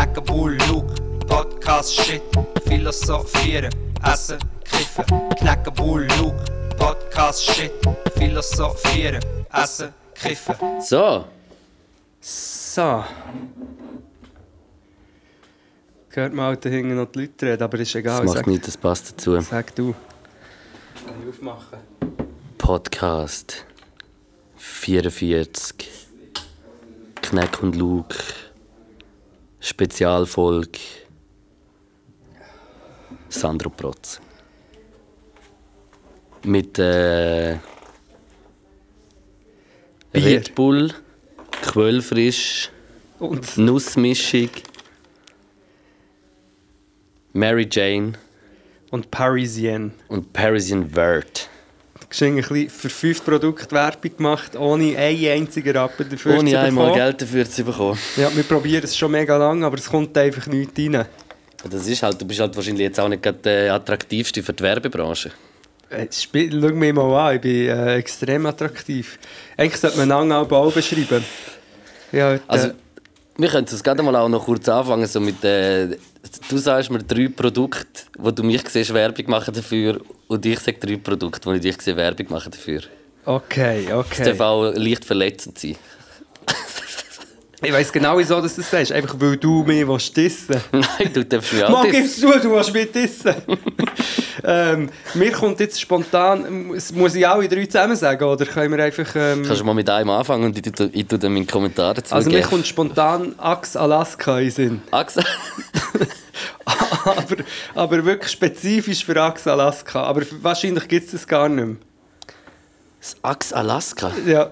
Knacken, Bull, Luke, Podcast, Shit, Philosophieren, Essen, Kiffen. Knacken, Bull, Luke, Podcast, Shit, Philosophieren, Essen, Kiffen. So, So. Hört halt da hinten noch die Leute reden, aber ist egal. das macht nichts, das passt dazu. sag du. Kann ich aufmachen? Podcast 44 Kneck und Luke Spezialfolge Sandro Protz mit äh. Red Bull, Quellfrisch, Und Nussmischung, Mary Jane und Parisienne. und Parisian Vert. Bisschen für fünf Produkte Werbung gemacht, ohne einen einzigen Rappen dafür Ohne zu einmal bekommen. Geld dafür zu bekommen. Ja, wir probieren es schon mega lange, aber es kommt einfach nichts rein. Das ist halt, du bist halt wahrscheinlich jetzt auch nicht gerade der attraktivste für die Werbebranche. Äh, Schau mich mal an, ich bin äh, extrem attraktiv. Eigentlich sollte man einen auch Ball beschreiben. Ja, äh, Also, wir können es gerade mal auch noch kurz anfangen, so mit äh, Du sagst mir drei Produkte, wo du mich siehst, Werbung machen dafür und ich sage drei Produkte, wo ich dich sehe, Werbung machen dafür. okay, Das okay. darf auch leicht verletzend sein. Ich weiss genau, wieso du das sagst. Einfach weil du mich willst dissen Nein, du darfst mich auch dissen. gibst du, du willst mich dissen. ähm, mir kommt jetzt spontan... Muss muss ich alle drei zusammen sagen, oder können wir einfach... Ähm, Kannst du mal mit einem anfangen und ich, tu- ich tue dann meinen Kommentar dazu also mir kommt spontan Axe Alaska in den Sinn. Axel? aber, aber wirklich spezifisch für Axe Alaska. Aber wahrscheinlich gibt es das gar nicht mehr. Das Axe Alaska? Ja.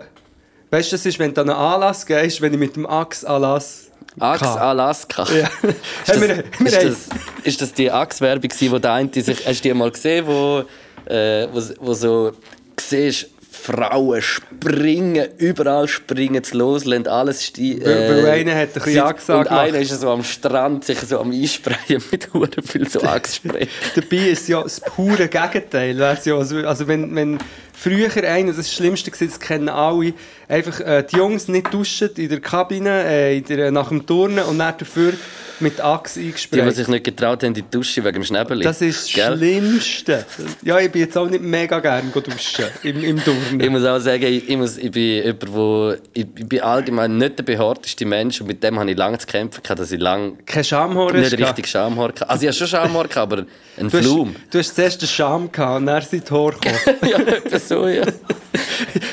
Weißt du, das ist, wenn du an einen Anlass gehst, wenn ich mit dem Axe Alaska... Axe Alaska? Ja. Ist das, ist, das, ist das die Axe-Werbung, wo der eine sich. Hast du die mal gesehen, wo, äh, wo, wo so siehst, Frauen springen, überall springen sie los, lassen alles stehen. Weil- weil einer hat ein bisschen Axe Und einer ist so am Strand, sich so am Einsprayen mit hure viel so Axe-Spray. Dabei ist ja das pure Gegenteil. Also, also wenn, wenn früher einer, das Schlimmste war, das kennen alle, einfach äh, die Jungs nicht duschen in der Kabine, äh, in der, nach dem Turnen und dann dafür mit Axe Die, die eingesprayt. sich nicht getraut haben, in die Dusche wegen dem Schnäbeli. Das ist das Gell? Schlimmste. Ja, ich bin jetzt auch nicht mega gerne duschen im, im Turnen. Ich muss auch sagen, ich, ich, muss, ich bin jemand, wo, ich, ich bin allgemein nicht der behaarteste Mensch und mit dem habe ich lange zu kämpfen dass ich lange Kein Schamhaar nicht richtig Schamhaar hatte. Also ich hatte schon Schamhaar, aber ein Flum. du hast zuerst den Scham gehabt und dann sind die Haare gekommen. ja, so, ja.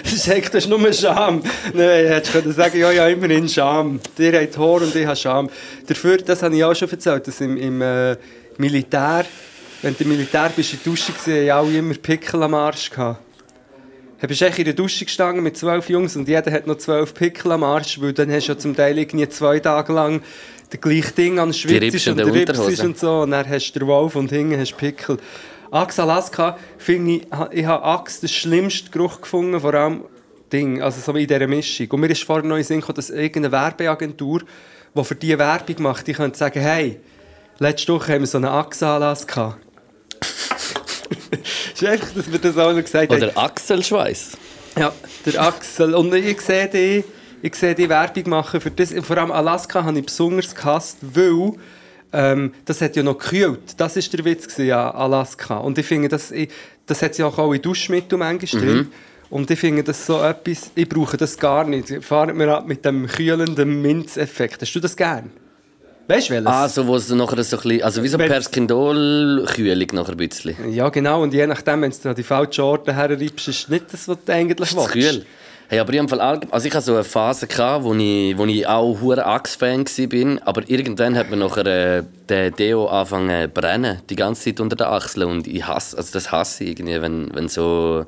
Das ist echt, das ist nur Scham. Nein, hättest du können sagen, ja, ja, immerhin Scham. Dir habt Haar und ich habe Scham. Dafür, das habe ich auch schon erzählt, dass im, im äh, Militär, wenn du im Militär bist, in der Dusche gesehen, alle immer Pickel am Arsch gehabt. Du bist echt in der Dusche gestanden mit zwölf Jungs und jeder hat noch zwölf Pickel am Arsch, weil dann hast du ja zum Teil irgendwie zwei Tage lang das gleiche Ding an Schwitz Rippst und in der der Rips Unterhose. und so und dann hast du den Wolf und hinten hast du Pickel. Axe Alaska, finde ich, ich habe Axe den schlimmsten Geruch gefunden, vor allem Ding, also so in dieser Mischung. Und mir ist vorhin noch in Sinn gekommen, dass irgendeine Werbeagentur, die für die Werbung macht, die könnte sagen, hey, letzte Woche haben wir so einen Axe-Anlass gehabt. ist einfach, dass wir das auch noch gesagt haben. Oder Achselschweiß. Ja, der Axel. Und ich sehe die, ich sehe die Werbung machen für das. Vor allem Alaska habe ich besonders gehasst, weil ähm, das hat ja noch gekühlt. Das war der Witz ja, Alaska. Und ich finde, das, ich, das hat ja auch in Duschmittel manchmal drin. Und ich finde das so etwas, ich brauche das gar nicht. Fahrt mir ab mit dem kühlenden Minzeffekt. Hast du das gern? Weißt du welches? Ah, so, wo es nachher so ein bisschen, also wie so Perskindol-Kühlung nachher ein bisschen. Ja, genau. Und je nachdem, wenn du an die falschen Orte herreibst, ist nicht das, was du eigentlich willst. Kühl. Hey, aber ich allgemein, also ich hatte so eine Phase, gehabt, wo ich, wo ich auch hure Axe-Fan war, aber irgendwann hat man nachher äh, den Deo angefangen zu brennen, die ganze Zeit unter den Achseln und ich hasse, also das hasse ich irgendwie, wenn, wenn so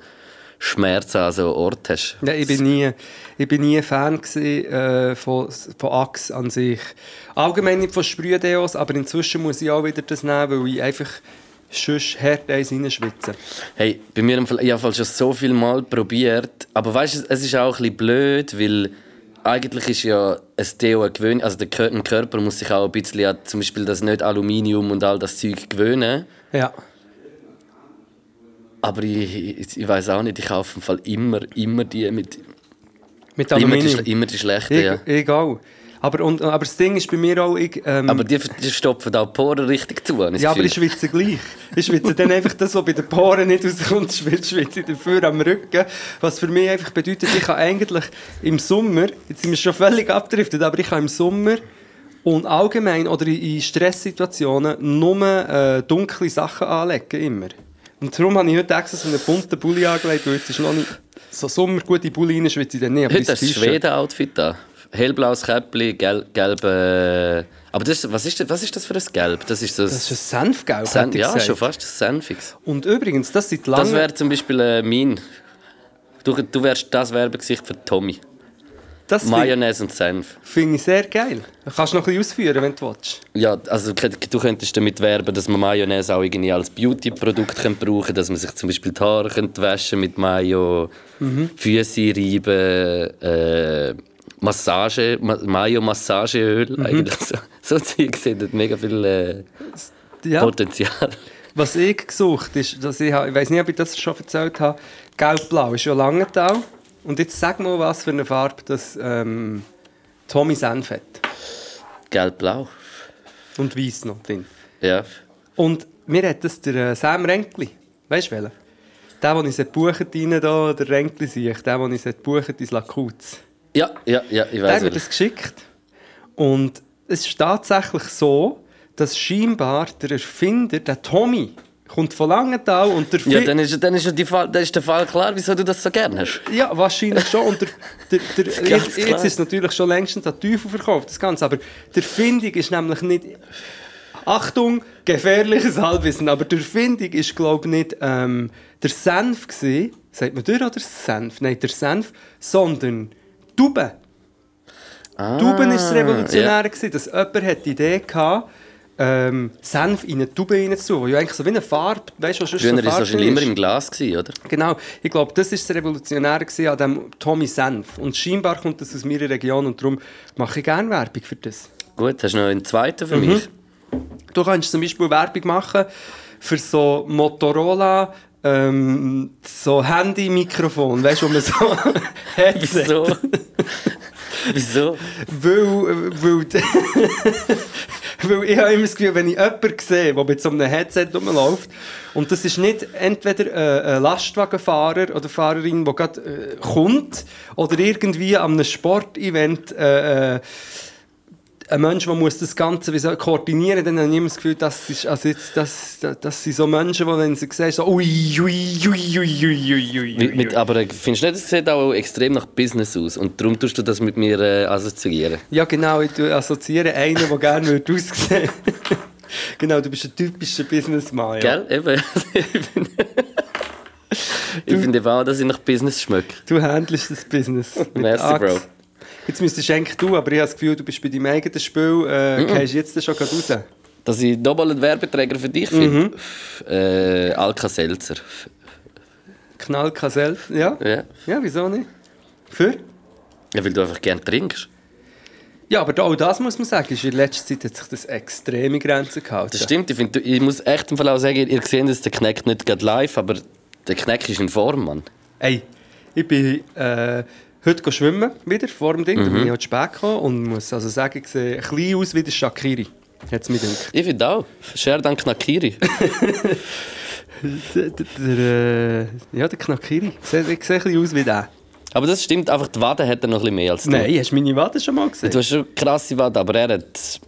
Schmerzen an so Ort hast. Ja, ich bin nie, ich bin nie Fan gewesen, äh, von, von Axe an sich. Allgemein nicht von Sprühdeos, aber inzwischen muss ich auch wieder das nehmen, weil ich einfach sonst hart eins reinschwitze. Hey, bei mir im Fall, ich habe schon so viel Mal probiert, aber weißt du, es ist auch ein bisschen blöd, weil eigentlich ist ja ein Deo ein gewöhn, also der Körper muss sich auch ein bisschen an zum Beispiel das nicht Aluminium und all das Zeug gewöhnen. Ja. Aber ich, ich, ich weiß auch nicht, ich kaufe im Fall immer, immer die mit Mit immer die, Aluminium. immer die schlechten, Ich, ja. auch. Aber, und, aber das Ding ist bei mir auch, ich, ähm, Aber die, die stopfen auch die Poren richtig zu. ja, das aber ich Gefühl. schwitze gleich. Ich schwitze dann einfach das, was bei den Poren nicht rauskommt, schwitze schwitze ich dafür am Rücken. Was für mich einfach bedeutet, ich kann eigentlich im Sommer, jetzt sind wir schon völlig abgedriftet, aber ich kann im Sommer und allgemein oder in- Stresssituationen nur äh, dunkle Sachen anlegen, immer. Und darum habe ich heute extra so einen bunten Bulli angelegt, weil jetzt ist noch nicht so Sommer, gute Bulli rein, schwitze ich dann nicht. Heute hast du das. Schweden-Outfit an. Hellblaues Käppli, gel gelb. Äh, aber das, was, ist das, was ist das für ein Gelb? Das ist ein Das ist ein Senfgelb, Sen Ja, gesagt. schon fast ein Senfix. Und übrigens, das sind Das lange... wäre zum Beispiel äh, mein. Du, du wärst das Werbegesicht für Tommy. das finde Mayonnaise und Senf. find ich sehr geil. Kannst du noch ein bisschen ausführen, wenn du willst. Ja, also du könntest damit werben, dass man Mayonnaise auch irgendwie als Beauty-Produkt brauchen dass man sich zum Beispiel die Haare waschen mit Mayo, Mhm. Füße reiben, äh, Massage, Ma Mayo-Massageöl. Mhm. So, so Zeug sind mega viel äh, Ja. Potenzial. Was ich gesucht ist, dass ich, ich weiß nicht, ob ich das schon erzählt habe, Gelb-Blau ist ja Langenthal. Und jetzt sag mal, was für eine Farbe das ähm, Tommy Senf hat. Gelb-blau. Und weiß noch drin. Ja. Und mir hat das der äh, Sam Renkli, weißt du welcher? Der, den ich gebucht rein, da, der Renkli sehe ich, der, den ich gebucht ins Lakuz. Ja, ja, ja, ich Der weiß hat mir das geschickt. Und es ist tatsächlich so, dass scheinbar der Erfinder, der Tommy, kommt von Langenthal und der Ja, dann ist, dann, ist ja die Fall, dann ist der Fall klar, wieso du das so gerne hast. Ja, wahrscheinlich schon. Und der, der, der, jetzt, jetzt ist es natürlich schon längstens an Teufel verkauft, das Ganze. Aber der Findung ist nämlich nicht... Achtung, gefährliches Halbwissen. Aber der Findung ist, glaube ich, nicht ähm, der Senf gewesen. Sagt man der oder Senf? Nein, der Senf. Sondern Tauben. Ah, Tauben ist das ja. Revolutionäre, gewesen, dass jemand hat die Idee hatte, ähm, Senf in eine Tube reinzutun, wo ja eigentlich so wie eine Farbe, weißt du, was Früher war es wahrscheinlich immer im Glas, gewesen, oder? Genau, ich glaube, das ist das Revolutionäre gewesen an dem Tommy Senf. Und scheinbar kommt das aus meiner Region und darum mache ich gerne Werbung für das. Gut, hast du noch einen zweiten für Mhm. mich? Du kannst zum Beispiel Werbung machen für so Motorola, ähm, so Handy-Mikrofon, weißt du, wo man so Headset. Wieso? Wieso? Weil, weil, weil ich habe immer das Gefühl, wenn ich jemanden sehe, der mit so einem Headset rumläuft, und das ist nicht entweder äh, ein Lastwagenfahrer oder Fahrerin, der gerade äh, kommt, oder irgendwie an einem Sportevent äh, äh, ein Mensch, der muss das Ganze wie soll, koordinieren dann habe ich immer das Gefühl, das, ist, also jetzt, das, das, das sind so Menschen, die, wenn sie sehen, so ui, ui, ui, ui, ui, ui, ui, Mit, mit, aber findest du nicht, es sieht auch extrem nach Business aus und darum tust du das mit mir äh, assoziieren? Ja, genau, ich assoziiere einen, der gerne würde aussehen Genau, du bist ein typischer Businessman. Ja. Gell? Eben. ich finde auch, dass ich nach Business schmecke. Du handelst das Business. Merci, Axt. Bro. Jetzt müsstest du eigentlich du, aber ich habe das Gefühl, du bist bei deinem eigenen Spiel, äh, gehst jetzt schon gerade raus. Dass ich nochmal einen Werbeträger für dich finde? Äh, Alka-Seltzer. Knallkassell, ja? Ja. Ja, wieso nicht? Für? ja, weil du einfach gerne trinkst. Ja, aber auch das muss man sagen, ist in letzter Zeit hat sich das extreme Grenzen gehalten. Das stimmt, ich, finde, ich muss echt im Fall auch sagen, ihr seht jetzt den Kneck nicht gerade live, aber der Kneck ist in Form, Mann. Ey, ich bin äh, heute schwimmen, wieder, vor dem Ding. Da bin ich halt spät gekommen und muss also sagen, ich sehe ein bisschen aus wie der Shakiri. Hat's mir gedacht. Ich finde auch. Sherdan Knakiri. Der, der, äh, ja, der Knakiri. Ich sehe, ich sehe ein bisschen aus wie der. Aber das stimmt, einfach die Wade hat er noch ein bisschen mehr als du. Nein, hast du meine Wade schon mal gesehen? Du hast schon krasse Wade, aber er hat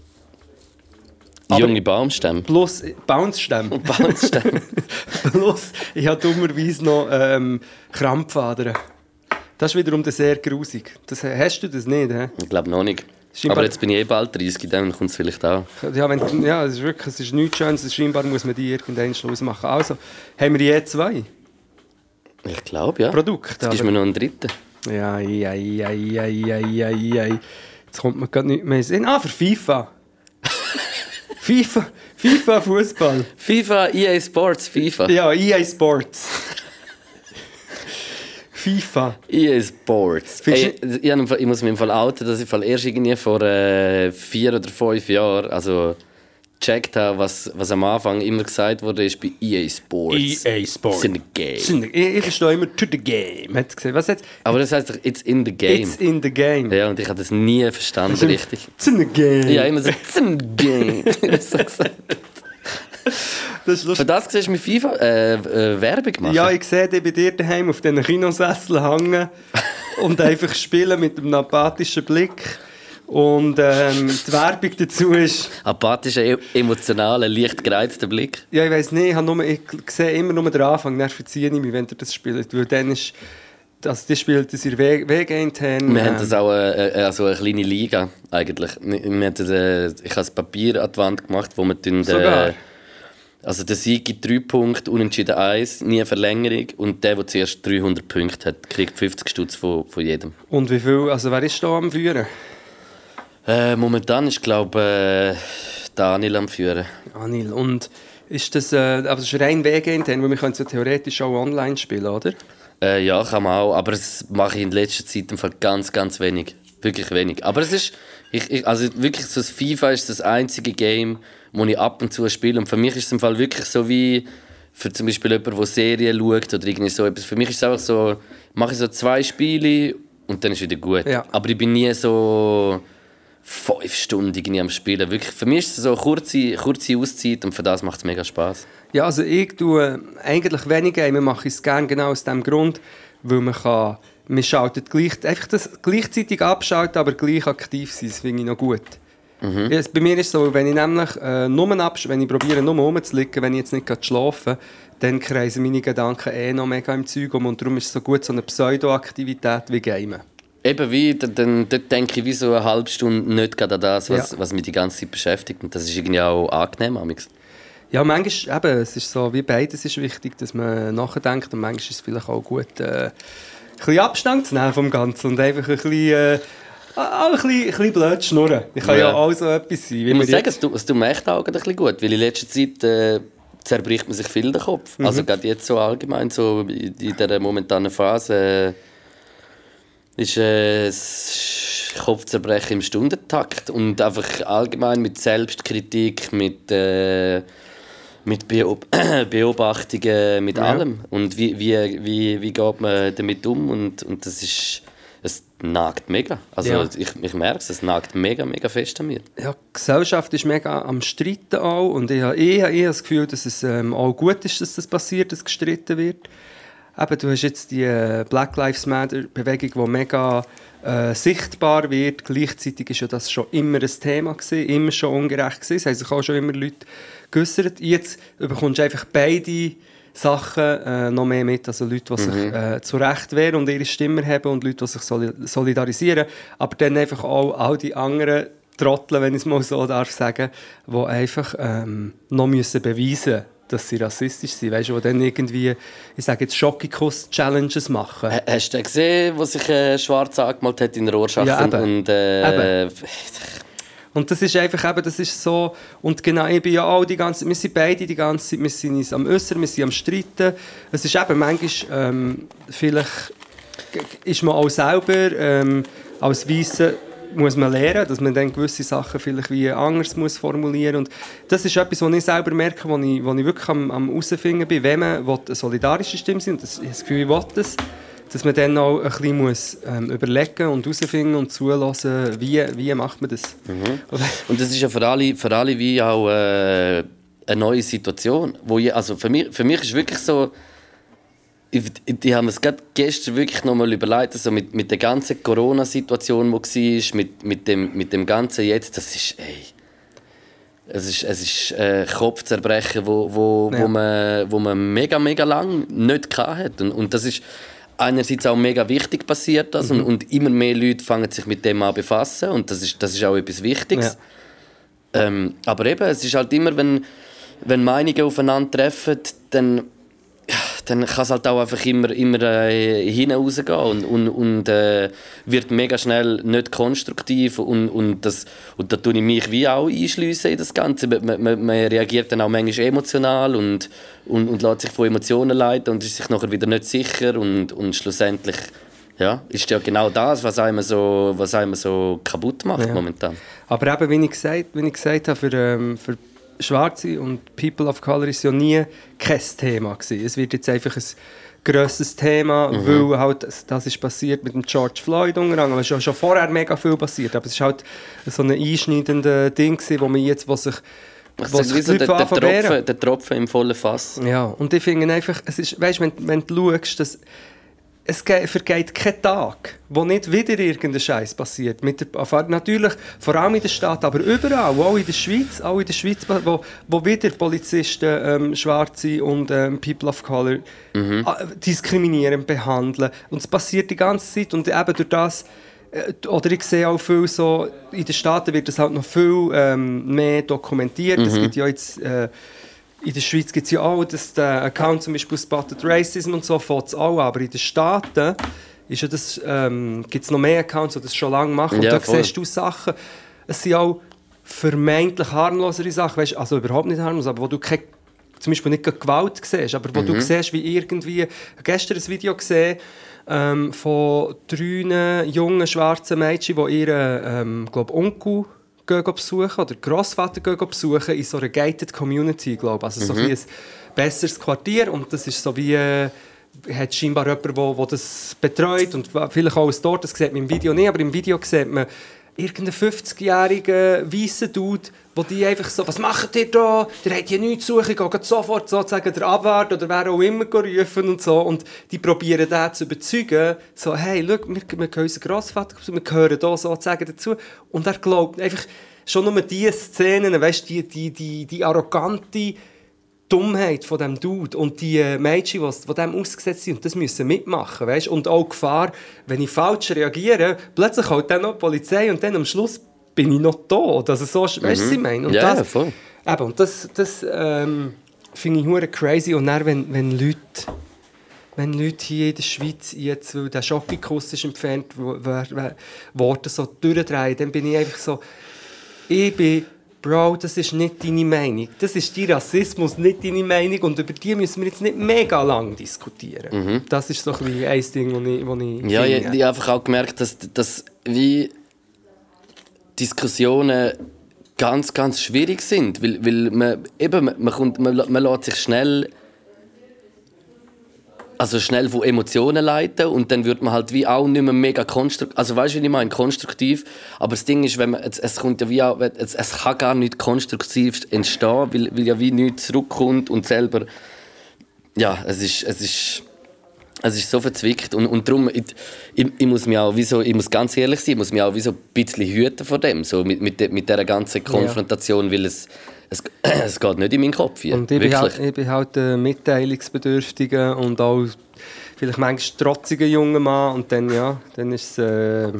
Aber- junge Baumstämme. Plus Bounce-Stämme. Baumstämme. Plus, ich habe dummerweise noch ähm, Krampfadern. Das ist wiederum sehr grusig. Das, hast du das nicht, hä? ich glaube noch nicht. Scheinbar- Aber jetzt bin ich eh bald 30, dann kommt es vielleicht auch. Ja, wenn, ja es ist wirklich es ist nichts Schönes. Scheinbar muss man die irgendwann Schluss machen. Also, haben wir je zwei Ich glaube, ja. Produkte. Jetzt gibst du mir noch einen dritten. Ja, ei, ei, ei, ei, ei, ei. Jetzt kommt mir gerade nicht mehr in Sinn. Ah, für FIFA. FIFA, FIFA Fußball. FIFA, EA Sports, FIFA. Ja, EA Sports. FIFA. EA Sports. Ey, ich, Fall- ich muss mich im Fall outen, dass ich Fall erst irgendwie vor äh, vier oder fünf Jahren, also gecheckt habe, was, was am Anfang immer gesagt wurde, ist bei EA Sports. EA Sports. It's in the game. Ich, ich verstehe immer to the game. Gesehen. Was jetzt? Aber das heißt doch, it's in the game. It's in the game. ja, und ich habe das nie verstanden, richtig. It's in the game. Ja, immer so, it's in the game. so gesagt. Das ist Für das siehst du mit FIFA äh, äh, Werbung machen. Ja, ich sehe dich bei dir daheim auf diesen Kinosessel hängen und einfach spielen mit einem apathischen Blick. Und ähm, die Werbung dazu ist, Apathischer, e- emotionaler, leicht gereizter Blick. ja, ich weiß nicht, ich, habe nur, ich sehe immer nur den Anfang, dann verziehe ich mich, wenn ihr das spielt. Weil dann ist, also die spielt das in der Wege intern. Wir haben das auch äh, äh, also eine kleine Liga eigentlich. Wir, haben das, äh, ich habe das Papier an die Wand gemacht, wo wir tun, Sogar? Also der Sieg gibt 3 Punkte, Unentschieden 1, nie Verlängerung und der, der zuerst 300 Punkte hat, kriegt 50 Stutz von, von jedem. Und wie viel, also wer ist da am Führen? Äh, momentan ist glaube äh, Daniel am Führen. Anil. Und ist das, äh, aber das ist rein Wege intern, weil wir können es ja theoretisch auch online spielen, oder? Äh, ja, kann man auch, aber das mache ich in letzter Zeit im Fall ganz, ganz wenig. Wirklich wenig. Aber es ist, ich, ich, also wirklich so das FIFA ist das einzige Game, das ich ab und zu spiele. Und für mich ist es im Fall wirklich so wie für zum Beispiel jemanden, der Serien schaut oder irgendwie so etwas. Für mich ist es einfach so, mache ich so zwei Spiele und dann ist wieder gut. Ja. Aber ich bin nie so fünf Stunden irgendwie am Spielen. Wirklich, für mich ist es so eine kurze, kurze Auszeit und für das macht es mega Spaß. Ja, also ich tue eigentlich wenig Games, mache ich es gerne genau aus dem Grund, weil man kann, man schaltet gleich, einfach das gleichzeitig abschalten, aber gleich aktiv sein, das finde ich noch gut. Ja, es- bei mir ist es so, wenn ich nämlich äh, nur absch wenn ich probiere, nur rumzuliegen, wenn ich jetzt nicht gerade schlafen dann kreisen meine Gedanken eh noch mega im Zeug um und darum ist es so gut, so eine Pseudo-Aktivität wie Gamen. Eben wie, dann, dort denke ich wie so eine halbe Stunde nicht gerade an das, was, Ja. was mich die ganze Zeit beschäftigt. Und das ist irgendwie auch angenehm. Amix. Ja, manchmal, eben, es ist so, wie beides ist wichtig, dass man nachdenkt und manchmal ist es vielleicht auch gut, äh, bisschen Abstand zu nehmen vom Ganzen und einfach ein bisschen, äh, auch ein bisschen, ein bisschen blöd schnurren. Ich kann ja, Ja. auch so etwas sein. Ich muss sagen, es tut, es tut mir echt auch ein bisschen gut, weil in letzter Zeit äh, zerbricht man sich viel den Kopf. Mhm. Also gerade jetzt so allgemein, so in dieser momentanen Phase, äh, ist äh, Kopfzerbrechen im Stundentakt und einfach allgemein mit Selbstkritik, mit, äh, mit Beob Beobachtungen, mit Ja. allem. Und wie, wie, wie, wie geht man damit um? Und, und das ist, es nagt mega. Also Ja. ich, ich merke es, es nagt mega, mega fest an mir. ja, die Gesellschaft ist mega am Streiten auch und ich habe ich habe das Gefühl, dass es ähm, auch gut ist, dass das passiert, dass gestritten wird. Eben, du hast jetzt die äh, Black Lives Matter Bewegung, die mega äh, sichtbar wird. Gleichzeitig ist ja das schon immer ein Thema gewesen, immer schon ungerecht gewesen. Es haben sich auch schon immer Leute geäussert. Jetzt bekommst du einfach beide Sachen äh, noch mehr mit. Also Leute, die sich äh, zu Recht wehren und ihre Stimme haben und Leute, die sich soli solidarisieren. Aber dann einfach auch all die anderen Trottel, wenn ich es mal so darf sagen, die einfach ähm, noch müssen beweisen müssen, dass sie rassistisch sind. Weißt du, die dann irgendwie, ich sage jetzt Schockikuss-Challenges machen. Ha- Hast du gesehen, wo sich äh, schwarz angemalt hat in der Rorschach? Ja, eben. und, äh, Und das ist einfach eben, das ist so, und genau, ich bin ja auch die ganze wir sind beide die ganze Zeit, wir sind uns am Äußern, wir sind am Streiten. Es ist eben manchmal, ähm, vielleicht ist man auch selber ähm, als Weisse muss man lernen, dass man dann gewisse Sachen vielleicht wie anders muss formulieren und das ist etwas, was ich selber merke, wo ich, wo ich wirklich am, am herausfinden bin, wenn man will, eine solidarische Stimme sind, das, ich habe das Gefühl, ich will das, dass man dann auch ein bisschen muss, ähm, überlegen und herausfinden und zulassen, wie, wie macht man das. Oder- und das ist ja für alle, für alle wie auch äh, eine neue Situation. Wo ich, also für, mich, für mich ist wirklich so, ich, ich, habe mir es gerade gestern wirklich nochmal überlegt, also mit, mit der ganzen Corona-Situation, die war, mit, mit, dem, mit dem Ganzen jetzt, das ist, ey, es ist, es ist äh, Kopfzerbrechen, wo, wo, Ja. wo, man, wo man mega, mega lang nicht hatte. Und, und das ist einerseits auch mega wichtig passiert das Mhm. und, und immer mehr Leute fangen sich mit dem an befassen und das ist, das ist auch etwas Wichtiges. Ähm, aber eben, es ist halt immer, wenn, wenn Meinungen aufeinandertreffen, dann, ja, dann kann es halt auch einfach immer, immer äh, hinausgehen und, und, und äh, wird mega schnell nicht konstruktiv und, und, das, und da tue ich mich wie auch einschliessen in das Ganze. Man, man, man reagiert dann auch manchmal emotional und, und, und lässt sich von Emotionen leiten und ist sich nachher wieder nicht sicher und, und schlussendlich ja, ist ja genau das, was einem so, was einem so kaputt macht Ja. momentan. Aber eben, wie ich gesagt, wie ich gesagt habe, für, ähm, für Schwarze und People of Color ist ja nie kein Thema gewesen. Es wird jetzt einfach ein grosses Thema, Mhm. weil halt das, ist passiert mit dem George Floyd unter anderem. Es ist ja schon vorher mega viel passiert, aber es ist halt so ein einschneidendes Ding gewesen, wo man jetzt, wo sich wo ist sich so der, der. Tropfen, der Tropfen im vollen Fass. Ja, und ich finde einfach, es ist, weißt, wenn, wenn du schaust, dass es ge- vergeht kein Tag, wo nicht wieder irgendein Scheiß passiert. Mit der, natürlich, vor allem in der Stadt, aber überall, auch in der Schweiz, auch in der Schweiz, wo, wo wieder Polizisten ähm, Schwarze und ähm, People of Color äh, diskriminierend behandeln. Und es passiert die ganze Zeit und eben durch das äh, oder ich sehe auch viel so, in den Staaten wird das halt noch viel ähm, mehr dokumentiert. Es gibt ja jetzt, äh, in der Schweiz gibt es ja auch, dass der Account zum Beispiel Spotted Racism und so fängt es auch. Aber in den Staaten ist ja das, ähm, gibt es noch mehr Accounts, die das schon lange machen. Und Ja, da voll. siehst du Sachen, es sind auch vermeintlich harmlosere Sachen, weißt, also überhaupt nicht harmlos, aber wo du keine zum Beispiel nicht Gewalt siehst, aber wo Mhm. du siehst, wie irgendwie, ich gestern ein Video gesehen ähm, von drei jungen schwarzen Mädchen, die ihren ähm, glaub, Onkel gehen besuchen oder Grossvater gehen besuchen in so einer gated Community, glaube also so Mhm. wie ein besseres Quartier und das ist so wie äh, hat scheinbar jemand, wo, wo das betreut und vielleicht auch aus dort, das sieht man im Video nicht, aber im Video sieht man irgendeinen 50-jährigen weißen Dude, wo die einfach so, was macht ihr da? Der hat hier nichts zu suchen, geht sofort sozusagen der Abwart oder wer auch immer rufen und so. Und die probieren den zu überzeugen, so, hey, schau, wir, wir können unseren Grossvater, wir gehören da sozusagen dazu. Und er glaubt einfach, schon nur diese Szenen, weißt, die, die, die, die arrogante Dummheit von dem Dude und die äh, Mädchen, die dem ausgesetzt sind das müssen mitmachen, weißt? Und auch die Gefahr, wenn ich falsch reagiere, plötzlich kommt dann noch die Polizei und dann am Schluss bin ich noch tot. Also so, weißt du, was ich meine? Und Mhm. Ja, das, voll. Eben, und das, das ähm, finde ich hure crazy. Und dann, wenn, wenn Leute wenn Leute hier in der Schweiz jetzt, weil der Schockikuss ist entfernt worden, so durchdrehen, dann bin ich einfach so, ich bin, Bro, das ist nicht deine Meinung. Das ist dein Rassismus, nicht deine Meinung. Und über die müssen wir jetzt nicht mega lang diskutieren. Das ist so ein ein Ding, das ich, wo ich Ja, ich, finde. ich habe einfach auch gemerkt, dass, dass wie Diskussionen ganz, ganz schwierig sind. Weil, weil man, eben, man, man, kommt, man, man lässt sich schnell also schnell von Emotionen leiten und dann wird man halt wie auch nicht mehr mega konstruktiv, also weißt du, wie ich meine, konstruktiv, aber das Ding ist, wenn man, es, es kommt ja wie auch, es, es kann gar nicht konstruktiv entstehen, weil, weil ja wie nichts zurückkommt und selber, ja, es ist, es ist, es ist so verzwickt und, und darum, ich, ich, ich muss mich auch, wie so, ich muss ganz ehrlich sein, ich muss mich auch wie so ein bisschen hüten vor dem, so mit, mit, de, mit dieser ganzen Konfrontation, weil es, es, es geht nicht in meinen Kopf hier, Und ich bin, halt, ich bin halt ein mitteilungsbedürftiger und auch vielleicht manchmal trotziger junger Mann. Und dann, ja, dann ist es äh,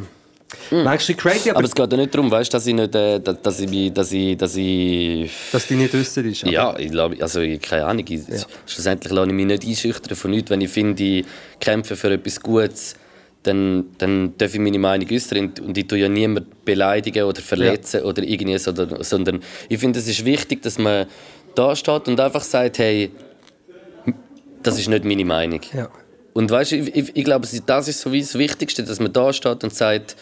manchmal crazy, aber. Aber es geht ja nicht darum, weißt, dass ich nicht, äh, dass, ich, dass ich, dass ich, dass die nicht äußern ist. aber- ja, ich glaube, also keine Ahnung, ich, schlussendlich lasse ich mich nicht einschüchtern von nichts, wenn ich finde, ich kämpfe für etwas Gutes, dann, dann darf ich meine Meinung äußern und- ich tue ja niemanden beleidigen oder verletzen oder irgendwie, sondern, sondern ich finde, es ist wichtig, dass man da steht und einfach sagt, hey, das ist nicht meine Meinung. Ja. Und weißt du, ich, ich, ich glaube, das ist so wie das Wichtigste, dass man da steht und sagt,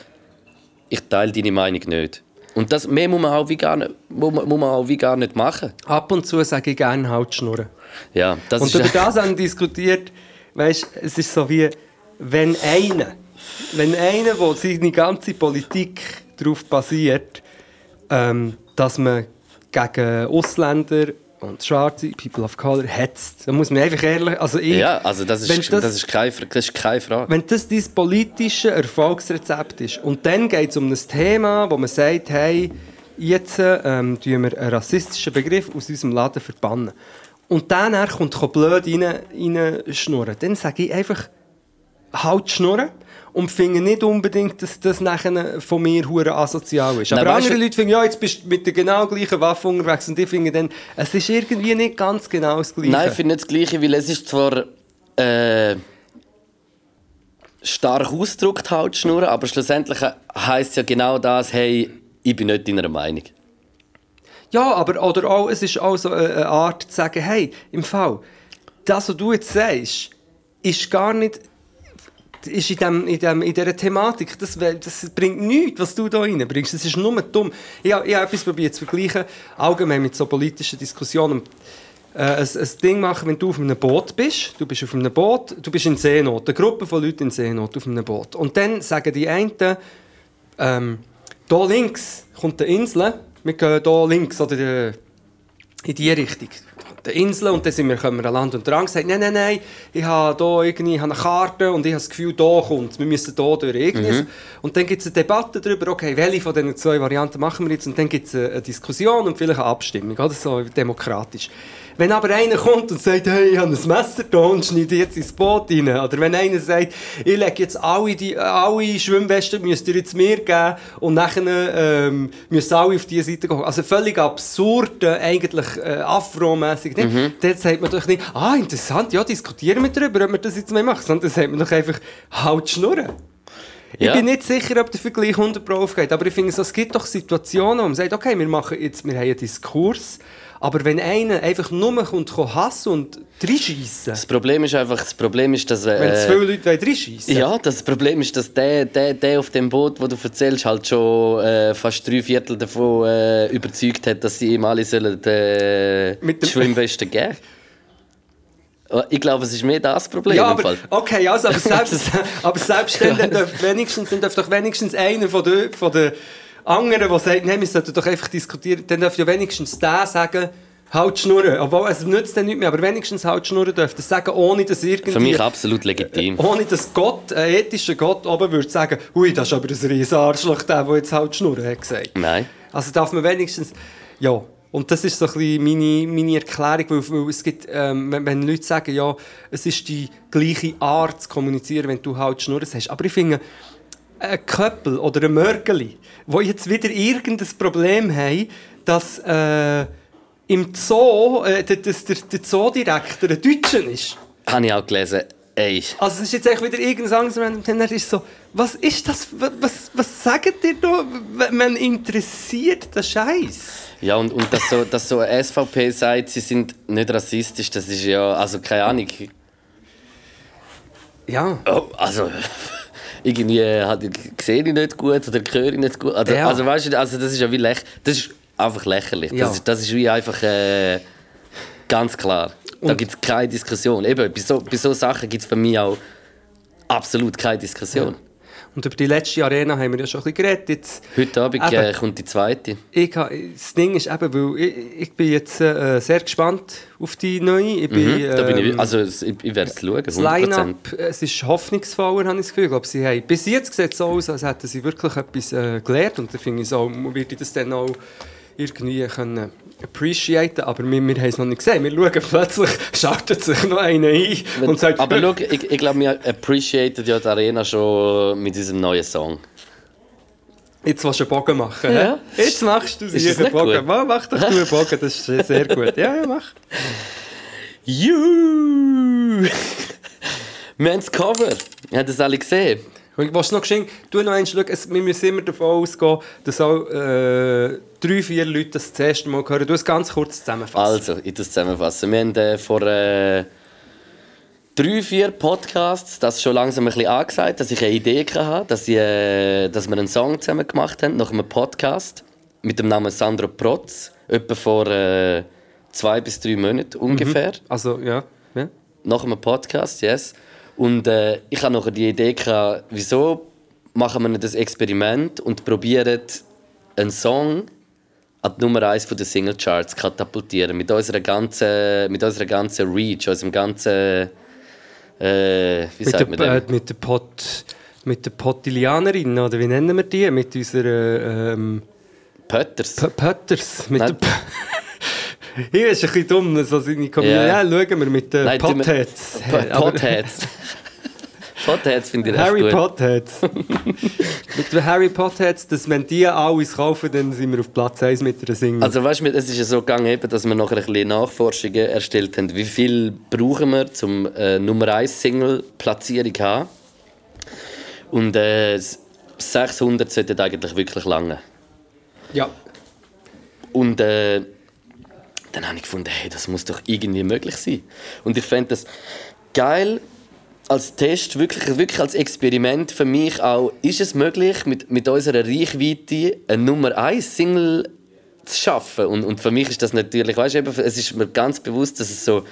ich teile deine Meinung nicht. Und das mehr muss man auch wie gar nicht, muss man, muss man auch wie gar nicht machen. Ab und zu sage ich gerne halt schnurren. Ja, das Und ist über das haben wir diskutiert, weißt, es ist so wie, wenn einer, wenn einer, wo seine ganze Politik darauf basiert, ähm, dass man gegen Ausländer und Schwarze, People of Color, hetzt, dann muss man einfach ehrlich, also ich, ja, also das ist, das, ist, keine, das ist keine Frage. wenn das dein politische Erfolgsrezept ist und dann geht es um ein Thema, wo man sagt, hey, jetzt ähm, tun wir einen rassistischen Begriff aus unserem Laden verbannen. Und dann kommt kommt blöd rein, rein schnurren. Dann sage ich einfach, halt schnurren und finde nicht unbedingt, dass das nachher von mir hure asozial ist. Nein, Aber weißt andere Leute finden, ja, jetzt bist du mit der genau gleichen Waffe unterwegs und ich finde dann, es ist irgendwie nicht ganz genau das Gleiche. Nein, ich finde nicht das Gleiche, weil es ist zwar äh, stark ausgedrückt, schnurren, aber schlussendlich heisst ja genau das, hey, ich bin nicht deiner Meinung. Ja, aber oder auch, es ist auch so eine eine Art zu sagen, hey, im Fall, das, was du jetzt sagst, ist gar nicht ist in, dem, in, dem, in dieser Thematik. Das, das bringt nichts, was du da reinbringst. Das ist nur dumm. Ich, ich habe etwas probiert zu vergleichen, allgemein mit so politischen Diskussionen. Äh, ein, ein Ding machen, wenn du auf einem Boot bist. Du bist auf einem Boot, du bist in Seenot. Eine Gruppe von Leuten in Seenot auf einem Boot. Und dann sagen die einen, ähm, hier links kommt eine Insel. Wir gehen hier links oder äh, in die Richtung. Die Insel und dann sind wir, kommen wir an Land und dran gesagt, nein, nein, nein, ich habe hier irgendwie ich habe eine Karte und ich habe das Gefühl, hier kommt wir müssen hier durch. Irgendwie. Und dann gibt es eine Debatte darüber, okay, welche von diesen zwei Varianten machen wir jetzt und dann gibt es eine, Diskussion und vielleicht eine Abstimmung, oder so demokratisch. Wenn aber einer kommt und sagt, hey, ich habe ein Messer da und schneide jetzt ins Boot rein, oder wenn einer sagt, ich lege jetzt alle, die, alle Schwimmwesten, müsst ihr jetzt mir geben und nachher ähm, müssen alle auf diese Seite gehen. Also völlig absurd, äh, eigentlich äh, afromässig. Mhm. Dort sagt man doch nicht, ah, interessant, ja, diskutieren wir darüber, ob wir das jetzt mehr machen, sondern dann sagt man doch einfach, halt Schnurren. Ja. Ich bin nicht sicher, ob der Vergleich 100 Pro aufgeht, aber ich finde, es gibt doch Situationen, wo man sagt, okay, wir machen jetzt, wir haben einen Diskurs, aber wenn einer einfach nur kommt, kann hassen und reinschiessen, Das Problem ist einfach, das Problem ist, dass... Äh, wenn zu viele Leute reinschiessen Ja, das Problem ist, dass der, der, der auf dem Boot, wo du erzählst, halt schon äh, fast drei Viertel davon äh, überzeugt hat, dass sie ihm alle sollen, äh, Mit dem- Schwimmwesten geben. Oh, Ich glaube, es ist mehr das Problem. Ja, im aber, Fall. okay, also, aber selbst, aber selbst dann, dann darf wenigstens, dann doch wenigstens einer von den, von den anderen, der sagt, nein, wir sollten doch einfach diskutieren, dann darf ja wenigstens der sagen, halt die Schnurren. Obwohl, es nützt dann nicht mehr, aber wenigstens halt die Schnurren dürfte das sagen, ohne dass irgendwie... Für mich absolut legitim. Ohne dass Gott, ein ethischer Gott, oben würde sagen, ui, das ist aber ein riesen Arschloch, der, der jetzt halt die Schnurren hat gesagt. Nein. Also darf man wenigstens, ja, und das ist so ein bisschen meine, meine Erklärung, weil, weil es gibt, ähm, wenn, wenn Leute sagen, ja, es ist die gleiche Art zu kommunizieren, wenn du halt Schnurren hast. Aber ich finde, ein Köppel oder ein Mörgeli, die jetzt wieder irgendein Problem haben, dass äh, im Zoo, äh, dass der, der Zoodirektor ein Deutscher ist. Habe ich auch gelesen. Ey, Also es ist jetzt echt wieder irgendein anderes Random und dann ist es so, was ist das, was, was, was sagt ihr da? Man interessiert den Scheiß. ja, und, und dass, so, dass so eine SVP sagt, sie sind nicht rassistisch, das ist ja, also keine Ahnung. Ja. Oh, also, irgendwie hat, sehe ich nicht gut oder höre ich nicht gut. Also, Ja. also weißt du, also das ist ja wie lächerlich. Das ist einfach lächerlich. Ja. Das, ist, das ist wie einfach äh, ganz klar. Da gibt es keine Diskussion. Eben, bei so, bei so Sachen gibt es für mich auch absolut keine Diskussion. Und über die letzte Arena haben wir ja schon ein bisschen geredet. Jetzt, Heute Abend Eben. äh, kommt die zweite. ich, das Ding ist eben, weil ich, ich bin jetzt äh, sehr gespannt auf die neue. Ich bin, Mhm, da bin ich, ähm, also ich, ich werde es schauen, Das 100%. Line-Up, es ist hoffnungsvoller, habe ich das Gefühl. Ich glaube, sie haben, bis jetzt sieht es so aus, als hätten sie wirklich etwas äh, gelernt. Und da finde ich so, würde ich das dann auch irgendwie können appreciaten Aber wir, wir haben es noch nicht gesehen. Wir schauen plötzlich, schaltet sich noch einer ein und sagt, Aber schau, ich, ich glaube, wir appreciaten ja die Arena schon mit diesem neuen Song. jetzt willst du einen Bogen machen. Ja. hä? Jetzt machst du sicher einen Bogen. gut? Mach, doch du einen Bogen, das ist sehr gut. Ja, ja, mach. Juhu! wir haben das Cover. Habt ihr das alle gesehen? Und was noch geschehen, du noch eins schauen, es, wir müssen immer davon ausgehen, dass auch äh, drei, vier Leute das das erste Mal hören. Du es ganz kurz zusammenfassen. Also, ich das zusammenfassen. Wir haben äh, vor äh, drei, vier Podcasts das schon langsam ein bisschen angesagt, dass ich eine Idee hatte, dass, ich, äh, dass wir einen Song zusammen gemacht haben, nach einem Podcast mit dem Namen Sandro Protz, etwa vor äh, zwei bis drei Monaten ungefähr. Also, ja. ja. nach einem Podcast, yes. Und äh, ich hatte nachher die Idee, gehabt, wieso machen wir nicht das Experiment und probieren einen Song an die Nummer 1 der Singlecharts katapultieren. Mit unserer ganzen, mit unserer ganzen Reach, unserem ganzen. Äh, wie Mit sagt man der, äh, das? mit der Pot... Mit der Pottilianerin, oder wie nennen wir die? Mit unserer ähm, Pötters. P Pötters. Mit Nein. der Hier ist ein bisschen dumm, so seine Community. Ja. Ja. schauen wir mit den Potheads. Potheads. Potheads finde ich Harry gut. Potheads. mit den Harry Potheads, dass wenn die alles kaufen, dann sind wir auf Platz 1 mit einer Single. Also weißt du, es ist ja so gegangen, eben, dass wir nachher ein bisschen Nachforschungen erstellt haben. Wie viel brauchen wir zum äh, Nummer 1 Single Platzierung haben? Und äh, s- 600 sollten eigentlich wirklich lange. ja. Und äh, dann habe ich gefunden, hey, das muss doch irgendwie möglich sein. Und ich fände das geil, als Test, wirklich, wirklich als Experiment für mich auch, ist es möglich, mit, mit unserer Reichweite eine Nummer 1 Single zu schaffen? Und, und für mich ist das natürlich, weißt du, es ist mir ganz bewusst, dass es so,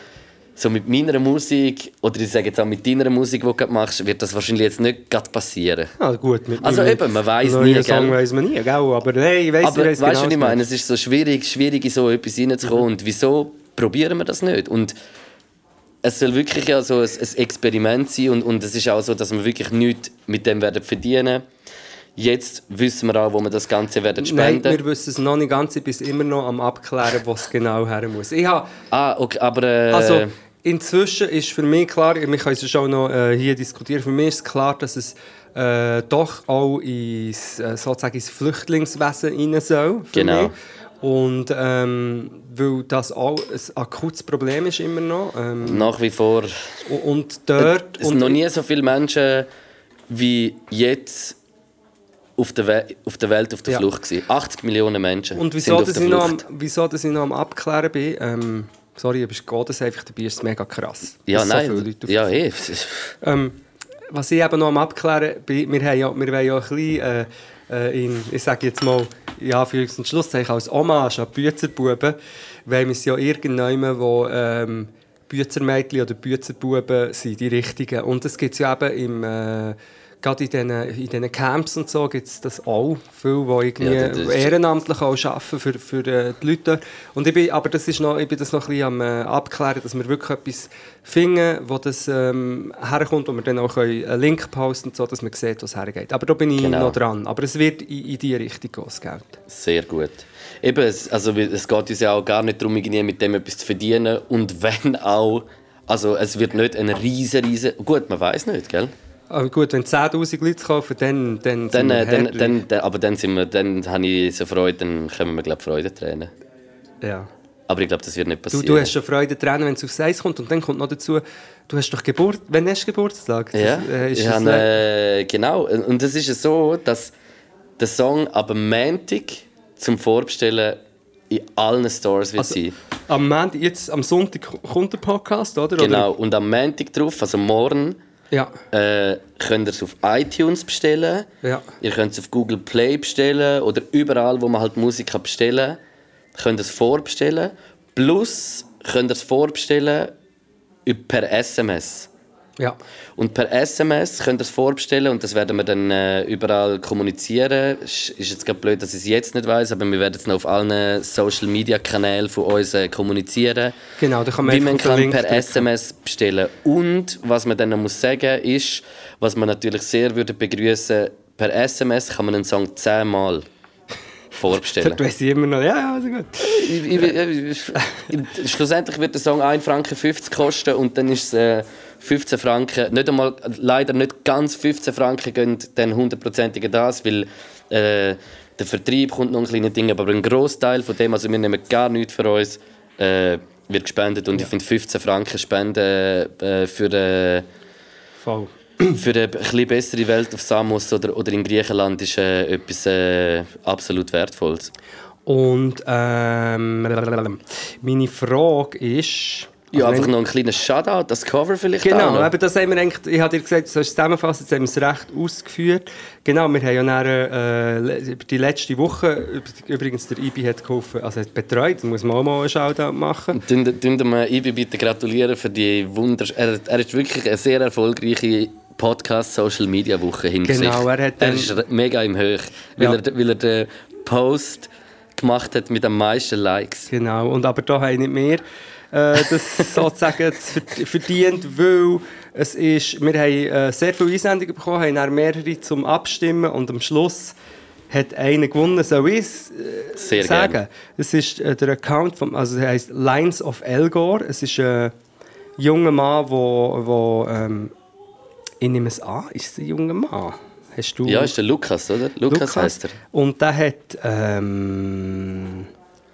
so mit meiner Musik, oder ich sage jetzt auch mit deiner Musik, die du gerade machst, wird das wahrscheinlich jetzt nicht gerade passieren. Ah, gut, mit Also eben, man weiss neuen nie, Song gell? weiss man nie, gell? Aber nein, ich weiss, Aber ich weißt weiss du, was ich genau, meine? Es ist so schwierig, schwierig in so etwas reinzukommen. Und wieso probieren wir das nicht? Und es soll wirklich ja so ein, ein Experiment sein und, und es ist auch so, dass wir wirklich nichts mit dem werden verdienen. Jetzt wissen wir auch, wo wir das Ganze werden Nein, spenden. wir wissen es noch nicht ganz. Ich bin immer noch am abklären, wo es genau her muss. Ich habe, ah, okay, aber äh, also, inzwischen ist für mich klar, wir können es schon noch äh, hier diskutieren, für mich ist klar, dass es äh, doch auch ins, äh, sozusagen ins Flüchtlingswesen rein soll. Genau. Mich. Und ähm, weil das auch ein akutes Problem ist immer noch. Ähm, nach wie vor und- dort... es sind noch nie so viele Menschen wie jetzt auf der, We auf der Welt auf der Ja. Flucht gewesen. 80 Millionen Menschen Und sind wieso, auf dass der ich, noch am, Flucht. wieso dass ich noch am Abklären bin, ähm, sorry, aber geht das einfach dabei, ist mega krass. Ja, dass so nein, viele Leute auf ja, eh. Ähm, was ich eben noch am Abklären bin, wir, haben ja, wir wollen ja ein bisschen, äh, äh, in, ich sage jetzt mal, ja, Anführungs- und Schlusszeichen, als Hommage an die Büzerbuben, weil wir es ja irgendjemand, wo ähm, Büzermädchen oder Büzerbuben sind, die richtigen. Und das gibt es ja eben im... Äh, Gerade in diesen, in diesen Camps und so gibt es das auch. Viele, die irgendwie Ja, das ehrenamtlich auch arbeiten für, für äh, die Leute. Und ich bin, aber das ist noch, ich bin das noch ein bisschen am äh, abklären, dass wir wirklich etwas finden, wo das ähm, herkommt, wo wir dann auch einen Link posten und so, dass man sieht, was hergeht. Aber da bin ich Genau. noch dran. Aber es wird in, in diese Richtung gehen, das Geld. Sehr gut. Eben, es, also, es geht uns ja auch gar nicht darum, irgendwie mit dem etwas zu verdienen. Und wenn auch, also es wird nicht ein riesen, riesen... Gut, man weiß nicht, gell? Aber gut, wenn 10'000 Leute kaufen, dann, dann, Dann, sind wir äh, dann, dann, dann, aber dann, sind wir, dann habe ich so Freude, dann können wir, glaube Freudentränen. ja. Aber ich glaube, das wird nicht Du, passieren. du hast schon Freude dran, wenn es aufs Eis kommt. Und dann kommt noch dazu, du hast doch Geburt... Wann hast du Geburtstag? Das, Ja, äh, ich habe, äh, genau. Und es ist so, dass der Song ab Montag zum Vorbestellen in allen Stores wird Also, sein. am, Montag, jetzt, am Sonntag kommt der Podcast, oder? Genau. Und am Montag drauf, also morgen? Ja. äh, könnt ihr es auf iTunes bestellen. Ja. Ihr könnt es auf Google Play bestellen oder überall, wo man halt Musik kann bestellen kann. Könnt ihr es vorbestellen. Plus könnt ihr es vorbestellen per SMS. Ja. Und per SMS könnt ihr es vorbestellen und das werden wir dann äh, überall kommunizieren. Ist ist jetzt gerade blöd, dass ich es jetzt nicht weiß, aber wir werden es noch auf allen Social Media Kanälen von uns äh, kommunizieren. Genau, da kann man Wie man kann Link per drücken. SMS bestellen. Und was man dann noch muss sagen ist, was man natürlich sehr würde begrüßen, per SMS kann man einen Song zehnmal vorbestellen. Du weißt immer noch, ja, ja, also gut. Ich- ich- ich- Schlussendlich wird der Song 1 Franken 50 kosten und dann ist es äh, 15 Franken, nicht einmal, leider nicht ganz 15 Franken gehen dann hundertprozentig das, weil äh, der Vertrieb kommt noch ein kleines Ding, aber ein Großteil von dem, also wir nehmen gar nichts für uns, äh, wird gespendet und ich finde 15 Franken Spenden äh, für, äh, Voll. für eine bisschen bessere Welt auf Samos oder, oder in Griechenland ist äh, etwas äh, absolut Wertvolles. Und ähm, meine Frage ist... Ja, also einfach noch ein kleines Shoutout, das Cover vielleicht auch Genau, noch. eben das haben wir eigentlich, ich habe dir gesagt, du sollst es zusammenfassen, jetzt haben wir es recht ausgeführt. Genau, wir haben ja dann, äh, die letzte Woche, üb- übrigens der IBI hat geholfen, also hat betreut, da muss man auch mal einen Shoutout machen. Tun wir Ibi bitte gratulieren für die Wunder... Er, er ist wirklich eine sehr erfolgreiche Podcast-Social-Media-Woche hinter Genau, sich. er hat er ist mega im Höch, weil, Ja. er, weil er den Post gemacht hat mit den meisten Likes. Genau, und aber da haben nicht mehr äh, das sozusagen verd- verdient, weil es ist, wir haben äh, sehr viele Einsendungen bekommen, haben dann mehrere zum Abstimmen und am Schluss hat einer gewonnen, soll ich es äh, Sehr sagen? gerne. Das ist äh, der Account, vom, also er heißt Lines of Elgor. Es ist ein junger Mann, wo, wo ähm, ich nehme es an, ist es ein junger Mann? Hast du Ja, ist der Lukas, oder? Lukas, heißt er. und der hat ähm,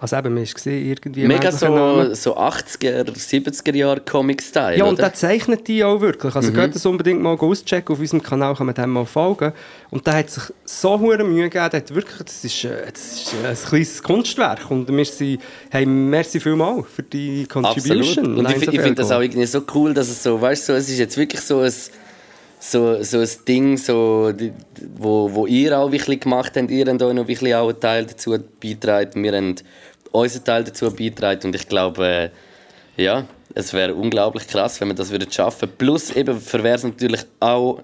Also eben, man gesehen, irgendwie... Mega Namen. so, so 80er, 70er Jahre Comic-Style, Ja, und oder? der zeichnet die auch wirklich. Also geht das unbedingt mal auschecken. Auf unserem Kanal kann man dem mal folgen. Und der hat sich so hohe Mühe gegeben. Der hat wirklich, das ist, äh, das ist ein kleines Kunstwerk. Und wir sind, hey, merci vielmals für die Contribution. Absolut. Und ich, Lines of ich finde das auch irgendwie so cool, dass es so, weißt du, so, es ist jetzt wirklich so ein, so, so ein Ding, so, wo, wo ihr auch wirklich gemacht habt. Ihr habt auch noch wirklich auch einen Teil dazu beitragen. Wir haben unseren Teil dazu beitragen. Und ich glaube, äh, ja, es wäre unglaublich krass, wenn wir das würden schaffen. Plus eben, für wer es natürlich auch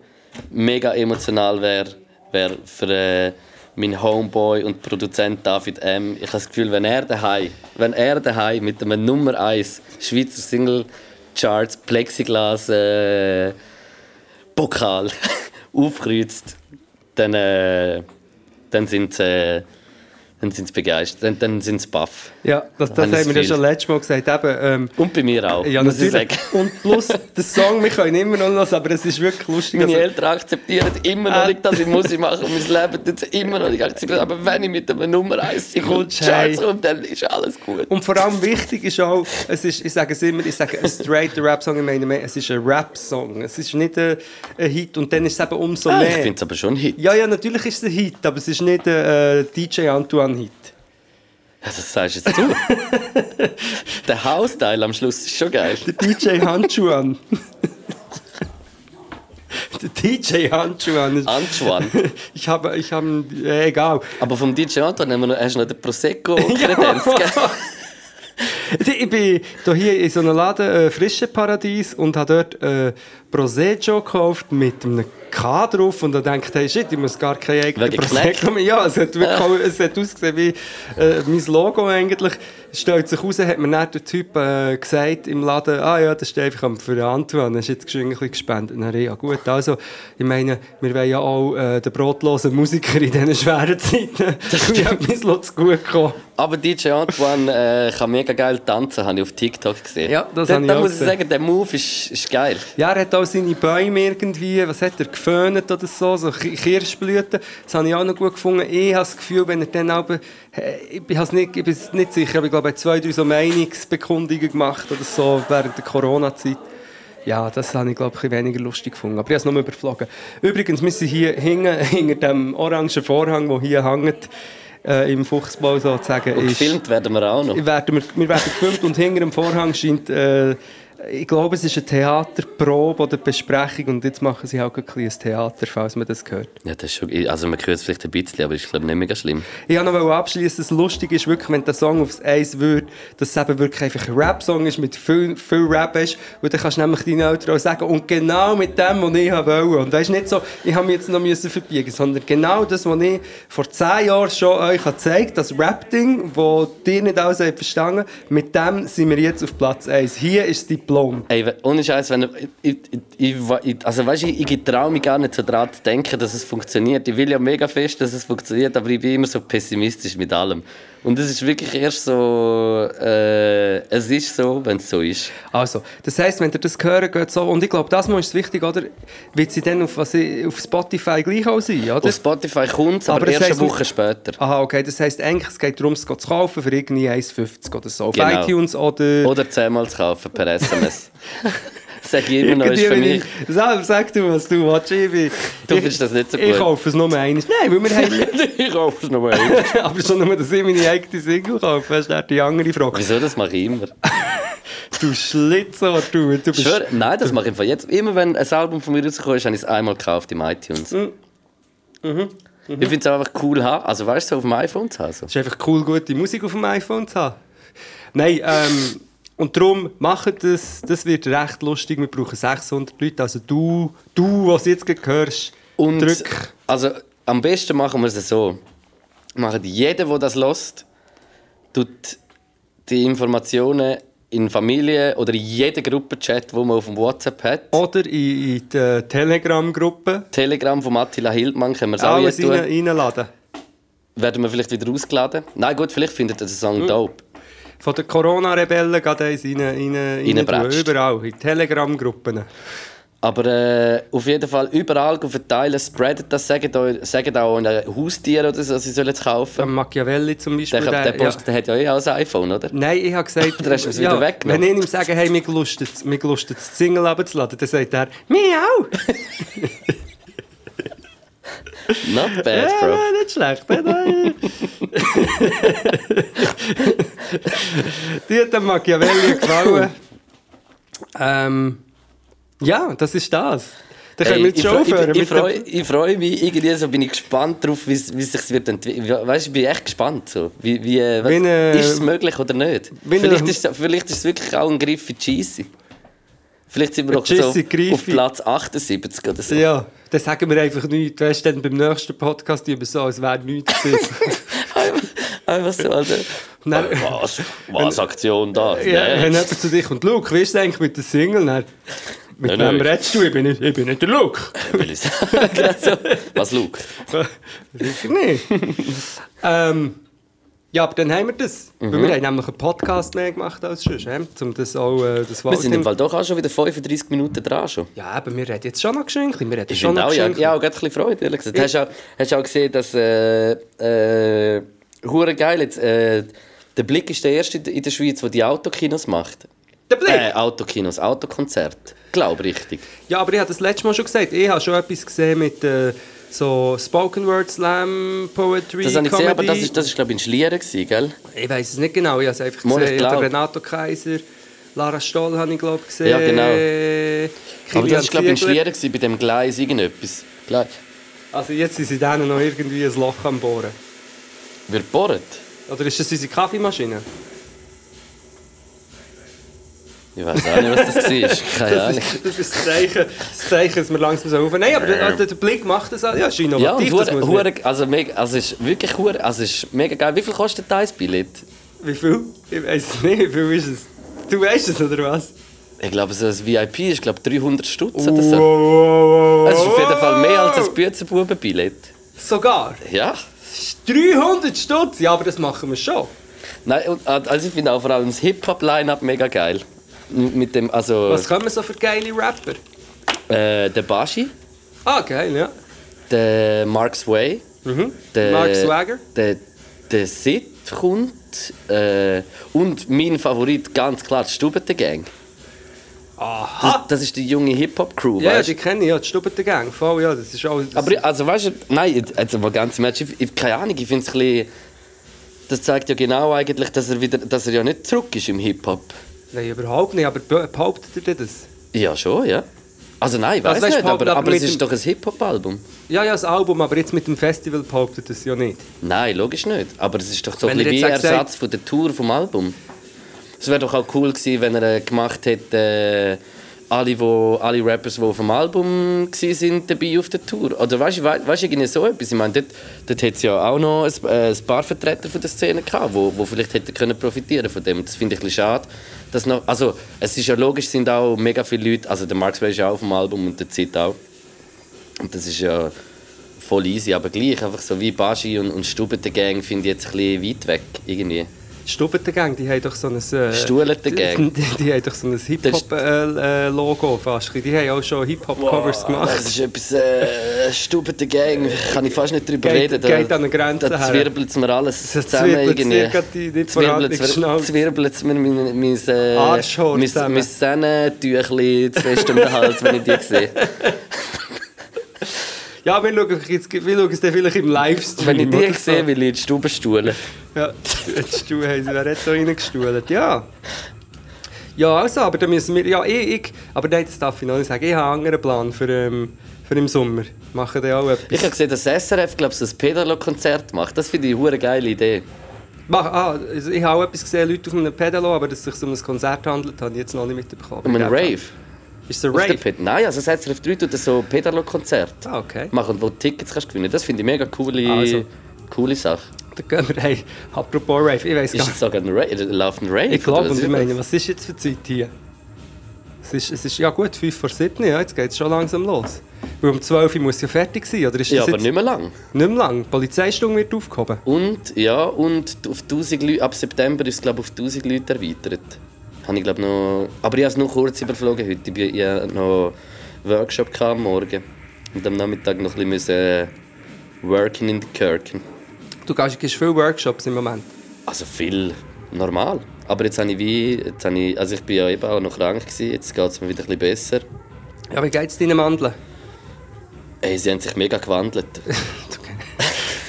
mega emotional wäre, wäre für äh, mein Homeboy und Produzent David M. Ich habe das Gefühl, wenn er daheim, wenn er daheim mit einem Nummer 1 Schweizer Single Charts Plexiglas äh, Pokal aufkreuzt, dann, äh, dann sind sie äh, dann sind's begeistert, dann, dann sind sie baff. Ja, das, das haben wir ja schon letztes Mal gesagt. Eben, ähm, Und bei mir auch, ja, muss ich sagen. Und plus, der Song, wir können immer noch hören, aber es ist wirklich lustig. Meine Also, Eltern akzeptieren immer noch Äh. nicht, dass ich Musik mache und mein Leben tut es immer noch nicht akzeptieren. Aber wenn ich mit einem Nummer 1 Single Kommst Charts komme, dann ist alles gut. Und vor allem wichtig ist auch, es ist, ich sage es immer, ich sage ein straight Rap-Song, ich meine mehr, es ist ein Rap-Song. Es ist nicht ein, ein Hit und dann ist es eben umso Ah, ich finde es aber schon ein Hit. ja, ja, natürlich ist es ein Hit, aber es ist nicht ein äh, DJ Antoine-Hit. Ja, das sagst jetzt du. Der Hausteil am Schluss ist schon geil. Der DJ Handschuhan. Der DJ Handschuhan. ist- Antoine. Ich habe, ich habe, äh, egal. Aber vom DJ Antoine haben wir noch, hast du noch den Prosecco-Kredenz? Ich bin hier in so einem Laden, äh, Frische Paradies, und habe dort äh, Prosecco gekauft mit einem K drauf. Und da denkt hey, shit, ich muss gar kein eigenes Wegen Prosecco mehr. Ja, es hat, wirklich, auch- es hat ausgesehen wie äh, mein Logo eigentlich. Stellt sich raus, hat mir dann der Typ äh, gesagt im Laden, ah ja, das ist einfach für Antoine, das ist jetzt ein bisschen gespendet. Dann, ja gut, also, ich meine, wir wollen ja auch äh, den brotlosen Musiker in diesen schweren Zeiten. Ich habe mein Lot gut gekommen. Aber DJ Antoine äh, kann mega geil tanzen, habe ich auf TikTok gesehen. Ja, das da, habe ich da auch muss ich gesehen. sagen, der Move ist, ist geil. Ja, er hat auch seine Bäume irgendwie, was hat er, geföhnt oder so, so Ki- Kirschblüten. Das habe ich auch noch gut gefunden. Ich habe das Gefühl, wenn er dann aber, äh, ich bin es nicht, ich bin nicht sicher, aber ich glaube, er hat zwei, drei so Meinungsbekundungen gemacht oder so während der Corona-Zeit. Ja, das habe ich, glaube ich, weniger lustig gefunden. Aber ich habe es nur überflogen. Übrigens, wir sind hier hinten, hinter dem orangen Vorhang, der hier hängt, äh, im Fuchsbau sozusagen. Und ist- gefilmt werden wir auch noch. werden wir, wir werden gefilmt und hinter dem Vorhang scheint, äh, ich glaube, es ist eine Theaterprobe oder Besprechung und jetzt machen sie auch ein kleines Theater, falls man das hört. Ja, das ist schon, also man hört es vielleicht ein bisschen, aber ist glaube nicht mega schlimm. Ich wollte noch abschließen, das Lustige ist wirklich, wenn der Song aufs Eis wird, dass es eben wirklich einfach ein Rap-Song ist, mit viel, viel Rap ist, und dann kannst du nämlich deinen Eltern auch sagen, und genau mit dem, was ich wollte. Und weißt nicht so, ich habe mich jetzt noch müssen verbiegen, sondern genau das, was ich vor zehn Jahren schon euch habe gezeigt das Rap-Ding, das ihr nicht alles verstanden mit dem sind wir jetzt auf Platz 1. Hier ist das Diplom. Ey, ohne Scheiß, wenn ich, ich, ich, ich, also weißt, ich, ich traue mich gar nicht so daran zu denken, dass es funktioniert. Ich will ja mega fest, dass es funktioniert, aber ich bin immer so pessimistisch mit allem. Und es ist wirklich erst so, äh, es ist so, wenn es so ist. Also, das heisst, wenn ihr das hören, geht so. Und ich glaube, das ist wichtig, oder? Wird sie dann auf, was auf Spotify gleich auch sein, oder? Auf Spotify kommt es, aber, Aber erst eine heisst- Woche später. Aha, okay. Das heisst eigentlich, es geht darum, es zu kaufen für irgendwie 1,50 oder so. Auf Genau. iTunes oder... Oder zehnmal zu kaufen per SMS. Sag ich immer noch, ist für mich. ich- Sag, sag du, was du willst. Ich, bin- Du ich, findest das nicht so Ich gut. kaufe es nur einmal. Nein, weil wir haben... ich kaufe es noch mal. aber schon nur, dass ich meine eigene Single kaufe. Das ist die andere Frage. Wieso, das mache ich immer. Du Schlitzer, du. du bist, Schwör, nein, das mache ich einfach jetzt. Immer wenn ein Album von mir rausgekommen ist, habe ich es einmal gekauft im iTunes. Mhm. Ich finde es einfach cool. Also weißt du, auf dem iPhone zu haben. Es ist einfach cool, gute Musik auf dem iPhone zu haben. Nein, ähm, und darum, macht das, das wird recht lustig. Wir brauchen 600 Leute. Also du, du was jetzt gerade hörst, Und drück. also am besten machen wir es so. Machen jeder, der das lost, tut die Informationen in Familie oder in jedem Gruppenchat, wo man auf dem WhatsApp hat. Oder in, in der Telegram-Gruppe. Telegram von Attila Hildmann können wir es auch rein, tun. reinladen. Werden wir vielleicht wieder ausgeladen? Nein, gut, vielleicht findet ihr den Song Hm. dope. Von den Corona-Rebellen geht eins rein, rein, rein. Überall, in Telegram-Gruppen. Aber äh, auf jeden Fall überall verteilen, spreadet das, sagt auch, sagt auch ein Haustier oder so, sie sollen es kaufen. Am Machiavelli zum Beispiel. Der, der, der- Post, der hat ja eh auch ein iPhone, oder? Nein, ich habe gesagt, Oder hast du es wieder weggenommen? wenn ich ihm sage, hey, mir gelustet, das Single runterzuladen, dann sagt er, miau! Not bad, Bro. Ja, nicht schlecht. Die hat dem Machiavelli gefallen. ähm, ja, das ist das. Dann können wir jetzt ich, schon aufhören. ich, ich, freue, ich freue mich irgendwie so, bin ich gespannt darauf, wie es sich wird entwickeln. Weißt ich bin echt gespannt. So. Wie, wie, äh, was, äh, ist es möglich oder nicht? Vielleicht äh, ist, es- vielleicht ist es wirklich auch ein Griff in Cheesy. Vielleicht sind wir noch so auf, Platz 78 oder so. Ja, dann sagen wir einfach nichts. Weißt du, dann beim nächsten Podcast wir so, als wäre nichts. Einfach so, also. Dann- Was? Was Aktion da? ja, Nee. wenn jemand zu dir kommt, Luke, wie ist es eigentlich mit der Single? Dann, mit Nein, wem nein. redest du? Ich bin nicht, ich bin nicht der Luke. Will ich sagen. Gerade so. Was, Luke? Sicher nicht. ähm, ja, aber dann haben wir das. Mhm. Weil wir haben nämlich einen Podcast mehr gemacht als sonst, um das auch äh, das Wir sind im Fall doch auch schon wieder 35 Minuten dran. Schon. Ja, aber wir reden jetzt schon noch geschenkt. Wir reden Ich schon noch auch, ja, geschenkt. ja, auch gerade ein bisschen Freude, ehrlich gesagt. Hast du auch, hast auch gesehen, dass äh, äh, hure geil jetzt, äh, der Blick ist der erste in der Schweiz, der die Autokinos macht. Der Blick! Äh, Autokinos, Autokonzert. Glaube richtig. Ja, aber ich habe das letzte Mal schon gesagt. Ich habe schon etwas gesehen mit äh, so Spoken Word Slam, Poetry, Das habe ich gesehen, aber das ist, das ist glaube ich in Schlieren gewesen, gell? Ich weiß es nicht genau. Ich habe es einfach Mal, gesehen. Glaub. Renato Kaiser, Lara Stoll habe ich glaube gesehen. Ja, genau. Aber Kilian das ist glaube ich in. Schlieren gewesen, bei dem Gleis irgendetwas. Gleich. Also jetzt sind sie denen noch irgendwie ein Loch am Bohren. Wird bohrt? Oder ist das unsere Kaffeemaschine? Ich weiß auch nicht, was das war. Keine Das Ahnung. ist, das ist das Zeichen, das Zeichen, dass wir langsam so aufhören. Nein, aber der, der, Blick macht das auch. Ja, ist Ja, und innovativ. das hure, hure, also, mega, also es ist wirklich hure, also es ist mega geil. Wie viel kostet dein Billett? Wie viel? Ich weiß es nicht. Wie viel ist es? Du weißt es, oder was? Ich glaube, so ein VIP ist glaube 300 Stutz oder so. wow, Es ist auf jeden Fall mehr als ein Büzenbuben-Billett. Sogar? Ja. 300 Stutz? Ja, aber das machen wir schon. Nein, und, also ich finde auch vor allem das Hip-Hop-Line-Up mega geil. Mit dem, also, Was wir so für geile Rapper? äh, der Bashi, Ah, geil, ja. der Mark Sway, Mhm. der, Mark Swagger. der, der Sid kommt äh, und mein Favorit ganz klar die Stubete Gang. Das, Aha! das ist die junge Hip-Hop-Crew, Ja, weißt die kenne ich, ja, die Stubete Gang. Voll, ja, das ist auch... Das Aber also weißt du, nein, also mal ganz im Ernst, ich, ich, keine Ahnung, ich finde es ein bisschen, das zeigt ja genau eigentlich, dass er wieder, dass er ja nicht zurück ist im Hip-Hop. Nein, überhaupt nicht, aber be- behauptet ihr das? Ja, schon, ja. Also nein, ich weiß Also, weißt nicht, aber, aber es ist doch ein Hip-Hop-Album. Ja, ja, das Album, aber jetzt mit dem Festival behauptet das ja nicht. Nein, logisch nicht. Aber es ist doch so ein Wenn bisschen wie jetzt sagt- Ersatz von der Tour vom Album. Es wäre doch auch cool gewesen, wenn er äh, gemacht hätte, äh, alle, wo, alle Rappers, die auf dem Album waren, dabei auf der Tour. Oder weißt du, wei- weißt, so etwas? Ich meine, dort, dort hätte es ja auch noch ein, äh, ein paar Vertreter von der Szene gehabt, wo, wo vielleicht hätten können profitieren von dem. Das finde ich ein bisschen schade. Dass noch, also, es ist ja logisch, sind auch mega viele Leute, also der Sway ist ja auch auf dem Album und der Zit auch. Und das ist ja voll easy, aber gleich, einfach so wie Baschi und, und Stubete Gang finde ich jetzt ein bisschen weit weg, irgendwie. Die Stubete Gang, die haben doch so ein... Äh. Die, die haben doch so ein Hip-Hop-Logo fast. Die haben auch schon Hip-Hop-Covers gemacht. Das ist etwas, äh, Stubete Gang, kann ich fast nicht drüber Geht- reden. Da, geht an eine Grenze Da zwirbelt mir alles Das zusammen zwirbelt irgendwie. vorhandene Zwirbelt's mir- mein, mein, äh, Arschhaar mein, zusammen. mein Sennentüchli zu fest um den Hals, wenn ich die sehe. Ja, wir schauen, jetzt, wir schauen es dann vielleicht im Livestream. Wenn ich die so. sehe, will ich in die Stube stuhlen. Ja, jetzt du haben sie wer hat da reingestuhlt. Ja. Ja, also, aber dann müssen wir. Ja, ich, ich. Aber nein, das darf ich noch nicht sagen. Ich habe einen anderen Plan für, ähm, für im Sommer. Machen die auch etwas. Ich habe gesehen, dass SRF glaub, ein Pedalo-Konzert macht. Das finde ich eine geile Idee. Mach, ah, also ich habe auch etwas gesehen, Leute auf einem Pedalo, aber dass es sich um ein Konzert handelt, habe ich jetzt noch nicht mitbekommen. Um einen Rave. Ist der Rave? Nein, also das SRF 3 tut so Pedalo-Konzert Ah, okay. machen, wo du Tickets kannst gewinnen. Das finde ich mega coole, Also. coole Sache. Dann gehen wir, hey, apropos Rave, ich weiß Ist gar jetzt sogar ein Rave? Läuft ein Rave? Ich glaube, und ich ist meine, was ist jetzt für Zeit hier? Es ist, es ist ja gut, 5 vor 7, ja, jetzt geht es schon langsam los. Weil um 12 Uhr muss ja fertig sein, oder ist Ja, aber nicht mehr lang. nicht mehr lang? Die Polizeistunde wird aufgehoben. Und, ja, und auf 1000 Leute, ab September ist es glaube auf 1000 Leute erweitert. Habe ich glaube noch... Aber ich habe es nur kurz überflogen heute. Ich bin ja noch... Workshop gehabt am Morgen. Und am Nachmittag noch ein bisschen müssen working in the Kirken. Du gehst, gehst viele Workshops im Moment. Also viel normal. Aber jetzt habe ich wie, jetzt habe ich, also ich bin ja eben auch noch krank gewesen, jetzt geht es mir wieder ein bisschen besser. Ja, wie geht es deinen Mandeln? Ey, sie haben sich mega gewandelt.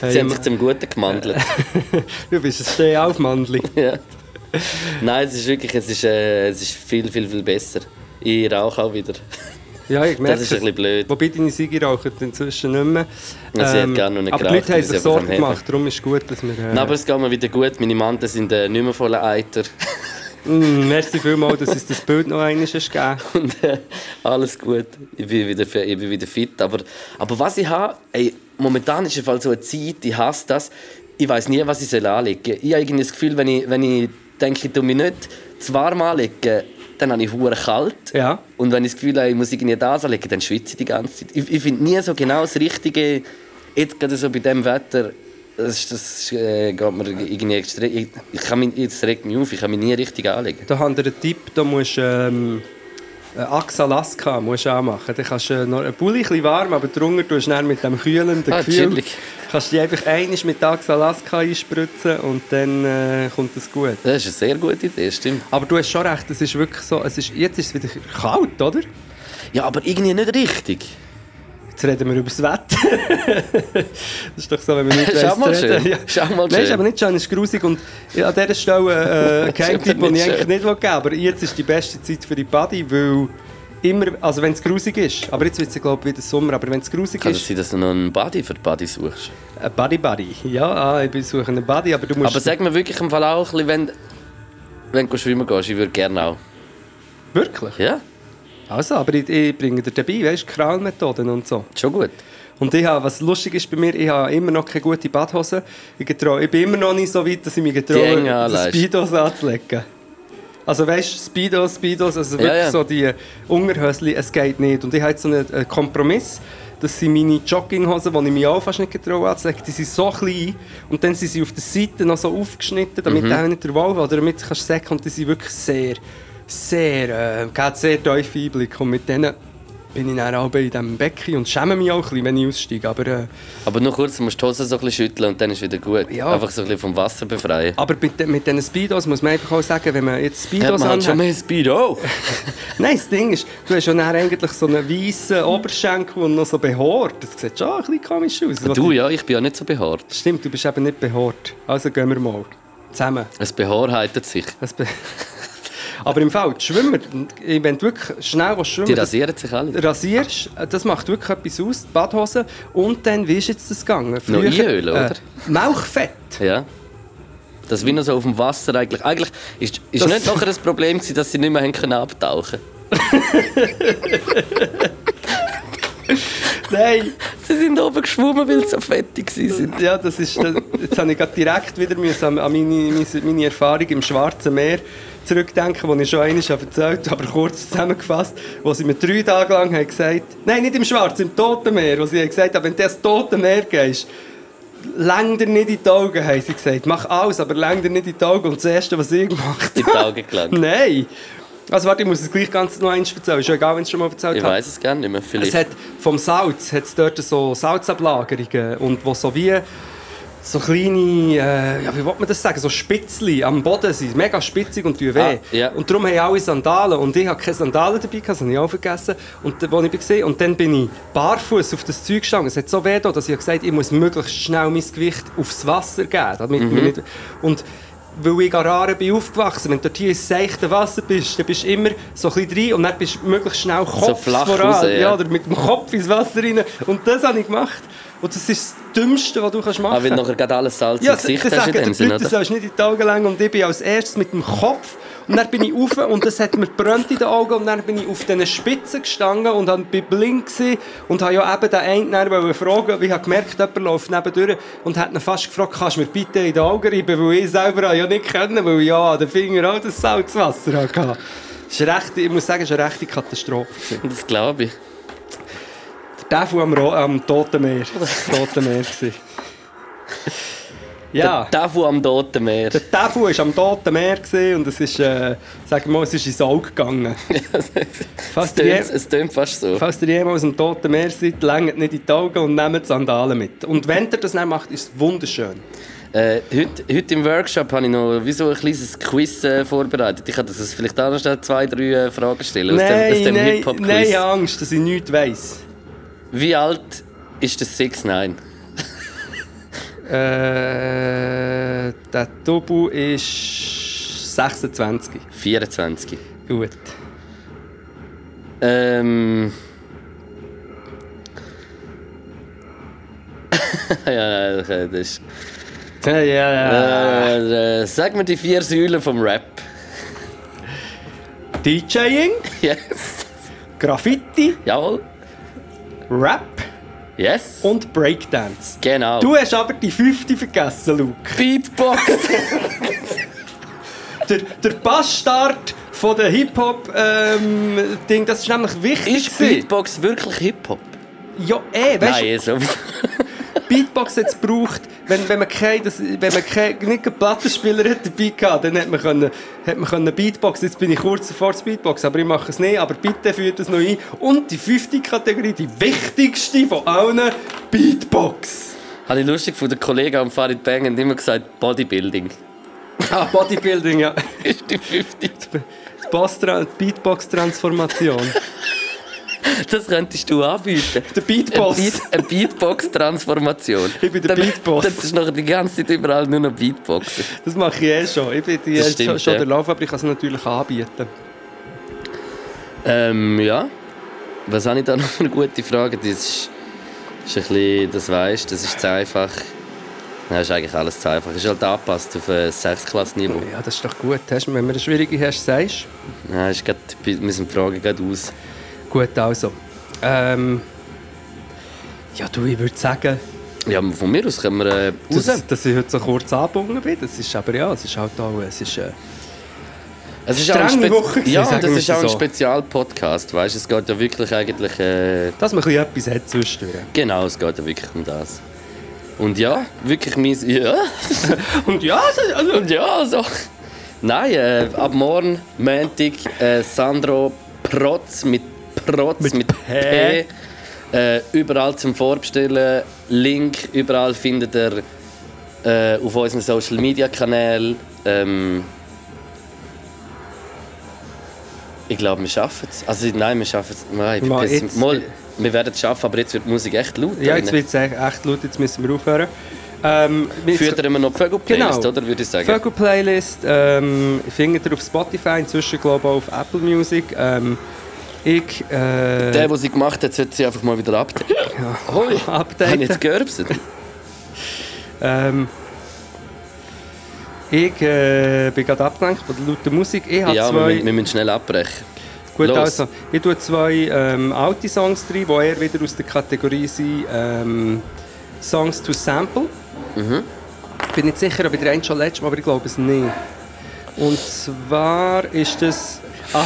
Sie haben sich zum Guten gewandelt. du bist ein Stehaufmandli. ja. Nein, es ist wirklich, es ist, äh, es ist viel, viel, viel besser. Ich rauche auch wieder. Ja, ich merke Das ist ein bisschen blöd. Wobei deine Sigi rauchen inzwischen nicht mehr. Ähm, sie hat gerne noch nicht aber die geraucht, Leute haben sich Sorgen gemacht, darum ist es gut, dass wir... Äh, Nein, aber es geht mir wieder gut. Meine Manten sind äh, nicht mehr voller Eiter. mm, merci vielmals, dass es das Bild noch einmal ist gegeben Und äh, alles gut. Ich bin wieder, ich bin wieder fit. Aber, aber was ich habe, ey, momentan ist einfach so eine Zeit, ich hasse das. Ich weiß nie, was ich soll anlegen soll. Ich habe irgendwie das Gefühl, wenn ich, wenn ich denke, ich tue mich nicht zu warm anlegen, dann habe ich hure kalt. Ja. Und wenn ich das Gefühl habe, ich muss irgendwie das anlegen, dann schwitze ich die ganze Zeit. Ich, ich finde nie so genau das Richtige, jetzt gerade so bei diesem Wetter, das, das äh, geht mir irgendwie extrem... Ich, ich kann mich, jetzt regt mich auf, ich kann mich nie richtig anlegen. Da haben wir einen Tipp, da musst du ähm, äh, Axalaska musst du anmachen. Dann kannst du noch ein Bulli, ein warm, aber drunter tust du mit dem kühlenden Ah, Gefühl... chillig. Kannst du die einfach einmal mit Axalaska einspritzen und dann äh, kommt das gut. Das ist eine sehr gute Idee, stimmt. Aber du hast schon recht, es ist wirklich so, es ist, jetzt ist es wieder kalt, oder? Ja, aber irgendwie nicht richtig. Jetzt reden wir über das Wetter. das ist doch so, wenn wir nicht Schau mal reden. schön. Ja. Schau mal Nein, ist aber nicht schön, es ist grusig. Und ja, an dieser Stelle äh, ein Geheimtipp, aber den ich eigentlich nicht geben will. Aber jetzt ist die beste Zeit für die Body, weil immer, also wenn es grusig ist, aber jetzt wird es glaube ich wieder Sommer, aber wenn es grusig Kann es ist, sein, dass du noch einen Buddy für die Buddy suchst? ein Body. Ja, ah, ich suche einen Body, aber du musst... Aber sag mir wirklich im Fall auch, ein bisschen, wenn, wenn du schwimmen gehst, ich würde gerne auch. Wirklich? Ja, Also, aber ich, ich bringe dir dabei, weißt du, Kralmethoden und so. schon gut. Und ich habe, was lustig ist bei mir, ich habe immer noch keine gute Badhose. Ich, getrau, ich bin immer noch nicht so weit, dass ich mich getraue. Speedos anzulegen. Also weißt du, Speedos, Speedos, also wirklich ja. so die Unterhösli, es geht nicht. Und ich habe jetzt so einen, einen Kompromiss, das sind meine Jogginghosen, die ich mich auch fast nicht getraue anzulegen. Die sind so klein und dann sind sie auf der Seite noch so aufgeschnitten, damit Mhm. auch nicht der Wolf oder damit kannst du sagen, und die sind wirklich sehr, sehr, äh, sehr tief Einblick. Und mit denen bin ich dann auch bei diesem Becken und schäme mich auch ein bisschen, wenn ich aussteige. Aber, äh, Aber nur kurz, du musst die Hose so ein bisschen schütteln und dann ist wieder gut. Ja. Einfach so ein bisschen vom Wasser befreien. aber mit, mit diesen Speedos muss man einfach auch sagen, wenn man jetzt Hat Speedos man halt schon anhat... mehr Speed auch. Nein, das Ding ist, du hast dann eigentlich so einen weißen Oberschenkel und noch so behaart. Das sieht schon ein bisschen komisch aus. Du ja, ich bin ja nicht so behaart. Stimmt, du bist eben nicht behaart. Also gehen wir mal. Zusammen. Es behaarheitet sich. Das be Aber im Fall, die Schwimmer, wenn du wirklich schnell was Die schwimmen das rasieren sich alle. rasierst, äh, das macht wirklich etwas aus, die Badhose. Und dann, wie ist jetzt das gegangen? Noch einölen, oder? Mauchfett. Ja. Das wie noch so auf dem Wasser eigentlich. Eigentlich ist, ist Das- nicht nachher das Problem gewesen, dass sie nicht mehr haben können abtauchen Nein. Sie sind oben geschwommen, weil sie so fettig waren. Ja, das ist, das, jetzt habe ich direkt wieder müssen an meine, meine Erfahrung im Schwarzen Meer zurückdenken, die ich schon einmal erzählt habe, aber kurz zusammengefasst, wo sie mir drei Tage lang haben gesagt nein, nicht im Schwarzen, im Toten Meer, wo sie haben gesagt haben, wenn du ins Tote Meer gehst, läng dir nicht in die Augen, haben sie gesagt. Mach alles, aber läng dir nicht in die Augen. Und das Erste, was ich gemacht In die Augen gelangt. Nein! Also warte, ich muss es gleich ganz noch eins erzählen. Ist ja egal, wenn ich es schon mal erzählt Ich habe. weiß es gerne nicht mehr. Vielleicht. Es hat vom Salz hat es dort so Salzablagerungen und wo so wie so kleine, äh, ja, wie will man das sagen, so Spitzli am Boden sind, mega spitzig und tun weh. Ah, ja. Und darum haben alle Sandalen und ich hatte keine Sandalen dabei, das habe ich auch vergessen. Und, äh, wo ich gesehen und dann bin ich barfuß auf das Zeug gestanden. Es hat so weh, da, dass ich gesagt habe, ich muss möglichst schnell mein Gewicht aufs Wasser geben. Damit Mhm. nicht, und weil ich in Gararen bin aufgewachsen, wenn du dort hier ins seichte Wasser bist, dann bist du immer so ein bisschen rein und dann bist du möglichst schnell Kopf flach voran. raus, ja. ja, oder mit dem Kopf ins Wasser rein. Und das habe ich gemacht. Und das ist das Dümmste, was du kannst machen Aber wenn du nachher gerade alles Salz ja, im Gesicht hast in sagen dem die Sinne, oder? sollst nicht in die Augen lenken. Und ich bin als erstes mit dem Kopf. Und dann bin ich rauf und das hat mir gebrannt in den Augen. Und dann bin ich auf diesen Spitzen gestanden und dann bin blind gewesen und habe ja eben den einen dann fragen, weil ich habe gemerkt, jemand läuft nebendurch und hat ihn fast gefragt, kannst du mir bitte in die Augen reiben, weil ich selber ja nicht können, weil ich ja an den Finger auch das Salzwasser hatte. Das ist recht, ich muss sagen, es war eine rechte Katastrophe. Das glaube ich. Der Teufel am, Ro am Toten Meer. Toten Meer. Ja. Der Tafu am Toten Meer. Der Teufel war am Toten Meer und es ist, äh, sagen wir mal, es ist ins Auge gegangen. je, es tönt fast so. falls ihr jemals am Toten Meer seid, längt nicht in die Augen und nehmt Sandalen mit. Und wenn ihr das nicht macht, ist es wunderschön. Äh, heute, heute im Workshop habe ich noch wie so ein kleines Quiz äh, vorbereitet. Ich kann das vielleicht auch noch zwei, drei äh, Fragen stellen aus dem, aus Nein, dem nein, Hip-Hop-Quiz. nein, Angst, dass ich nichts weiss. Wie alt ist das 6 9 Äh, der Tobu ist 26. 24. Gut. Ähm. ja, nein, okay, das ist. Ja, ja, ja. Äh, äh, sag mir die vier Säulen vom Rap. DJing, Yes. Graffiti, Jawohl. Rap Yes. und Breakdance. genau. Du hast aber die fünfte vergessen, Luke. Beatbox. Der, der Passstart von der Hip-Hop-Ding, das ist nämlich wichtig. ist. Beatbox wirklich Hip-Hop? Ja, eh, weißt Nein, so. Beatbox jetzt braucht, wenn, wenn man kein, das, wenn man kein, nicht einen Plattenspieler hat dabei gehabt, dann hätte man können, hätte man können Beatbox. Jetzt bin ich kurz vor das Beatbox, aber ich mache es nicht. Aber bitte führt das noch ein. Und die fünfte Kategorie, die wichtigste von allen, Beatbox. Habe ich lustig von der Kollegen am Farid Bang haben immer gesagt, Bodybuilding. Ah, Bodybuilding, ja. ist die fünfte. Die Beatbox-Transformation. Das könntest du anbieten. Der Beatboss. Eine, Beat, eine Beatbox-Transformation. Ich bin der Beatboss. Das ist noch die ganze Zeit überall nur noch Beatboxen. Das mache ich eh schon. Ich bin die Das schon, stimmt, schon ja. der Lauf, aber ich kann es natürlich anbieten. Ähm, ja. Was habe ich da noch für eine gute Frage? Das ist, ist ein bisschen, das weißt, das ist zu einfach. Nein, ist eigentlich alles zu einfach. Ist halt angepasst auf ein 6-Klasse-Niveau. Ja, das ist doch gut. Wenn du eine schwierige hast, sagst Nein, ist grad, wir sind die Fragen gerade aus. Gut, also. Ähm, ja, du, ich würde sagen, Ja, von mir aus können wir äh, raus. dass, dass ich heute so kurz angebunden bin, das ist aber ja, es ist halt auch, es ist, äh, Es ist auch ein Woche gewesen, Ja, das ist auch ein so. Spezialpodcast, weißt du? Es geht ja wirklich eigentlich... Äh, dass man ein bisschen etwas hat zwischendurch. genau, es geht ja wirklich um das. Und ja, wirklich mein... Ja, Und ja, also, und ja, also... Nein, äh, ab morgen, Montag, äh, Sandro Protz mit Protz mit, Mit P. Äh, überall zum Vorbestellen. Link überall findet ihr äh, auf unseren Social Media Kanälen. Ähm, ich glaube, wir schaffen es. Also nein, wir schaffen es. Nein, ich bin Mal pessim- jetzt- Mal, wir werden es schaffen, aber jetzt wird die Musik echt laut. ja, jetzt wird es echt laut, jetzt müssen wir aufhören. Ähm, Führt ihr immer noch die Vögel-Playlist, Genau. oder? Würde ich sagen. Vögel Playlist ähm, findet ihr auf Spotify, inzwischen glaube ich auch auf Apple Music. Ähm, ich äh, Der, der sie gemacht hat, sollte sie einfach mal wieder updaten. ja, Hoi, habe ich updaten. jetzt gerbset? Ähm, ich äh, bin gerade abgelenkt von der lauten Musik. Ich habe Ja, wir, zwei. müssen- wir müssen schnell abbrechen. Gut, Los. also, ich tue zwei ähm, alte Songs drin, die eher wieder aus der Kategorie sind ähm, Songs to Sample. Mhm. Ich bin nicht sicher, ob ich den einen schon letztes Mal, aber ich glaube es nicht. Und zwar ist das... Ah,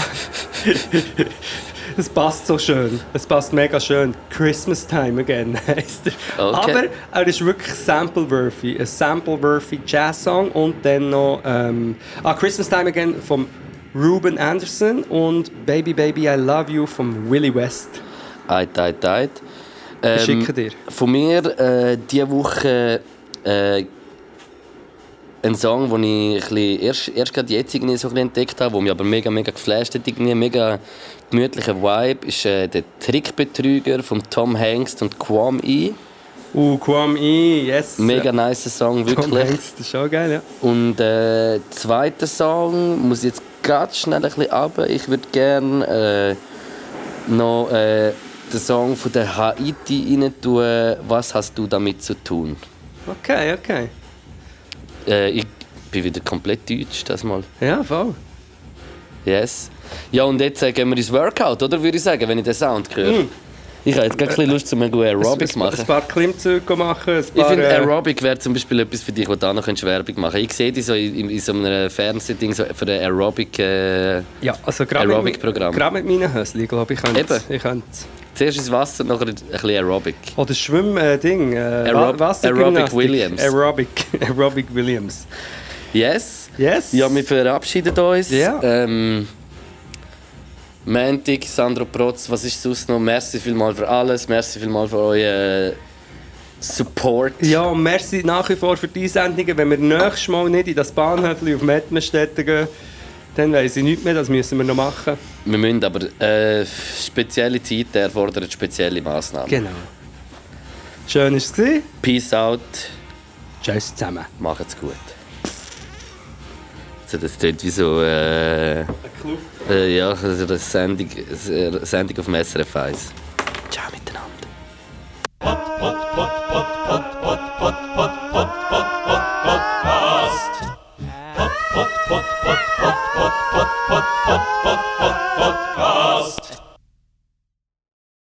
es passt so schön. Es passt mega schön. Christmas Time Again heisst er. Okay. Aber er ist wirklich sample-worthy. Ein sample-worthy Jazz-Song und dann noch ähm, ah, Christmas Time Again vom Ruben Anderson und Baby Baby I Love You vom Willie West. Eit, eit, eit. Ich Ähm, schicke dir. Von mir äh, diese Woche äh, ein Song, den ich erst, erst gerade jetzt irgendwie so entdeckt habe, der mich aber mega, mega geflasht hat. Irgendwie mega gemütlicher Vibe ist äh, der Trickbetrüger von Tom Hanks und Quam E. Uh, Kwam E, yes. Mega nice Song, Tom wirklich. Hanks, das ist auch geil, ja. Und äh, zweiter Song muss ich jetzt ganz schnell ein bisschen runter. Ich würde gerne äh, noch äh, den Song von der Haiti rein tun. Was hast du damit zu tun? Okay, okay. Äh, ich bin wieder komplett deutsch das Mal. Ja, voll. Yes. Ja, und jetzt äh, gehen wir ins Workout, oder? Würde ich sagen, wenn ich den Sound höre. Ich habe jetzt gerade ein bisschen Lust, um ein gutes Aerobic zu machen. ein paar Klimmzüge machen, ein Ich paar... finde, äh, Aerobic wäre zum Beispiel etwas für dich, wo du auch noch Werbung machen Ich sehe dich so in, in so einem Fernsehding so für ein Aerobic. Äh, ja, also gerade mit, Aerobic-Programm. mit meinen Hösli, glaube ich, könnte Eben. Zuerst ins Wasser, nachher ein bisschen Aerobic. Oder Schwimm-Ding. Äh, Aerob- Wassergymnastik. Aerobic Williams. Aerobic, Aerobic Williams. Yes. Yes. Ja, wir verabschieden uns. Ja. Ähm, Mantic, Sandro Protz, was ist sonst noch? Merci vielmals für alles, merci vielmals für euren Support. Ja, und merci nach wie vor für die Sendungen. Wenn wir nächstes Mal nicht in das Bahnhöfli auf Mettmerstetten gehen, dann weiss ich nichts mehr, das müssen wir noch machen. Wir müssen aber äh, spezielle Zeiten erfordern spezielle Massnahmen. Genau. Schön war es. Peace out, Tschüss zusammen. macht's gut. Also das klingt wie so äh, äh, ja, also eine Sendung, eine Sendung auf dem SRF 1. Ciao miteinander. Pod, pod, pod,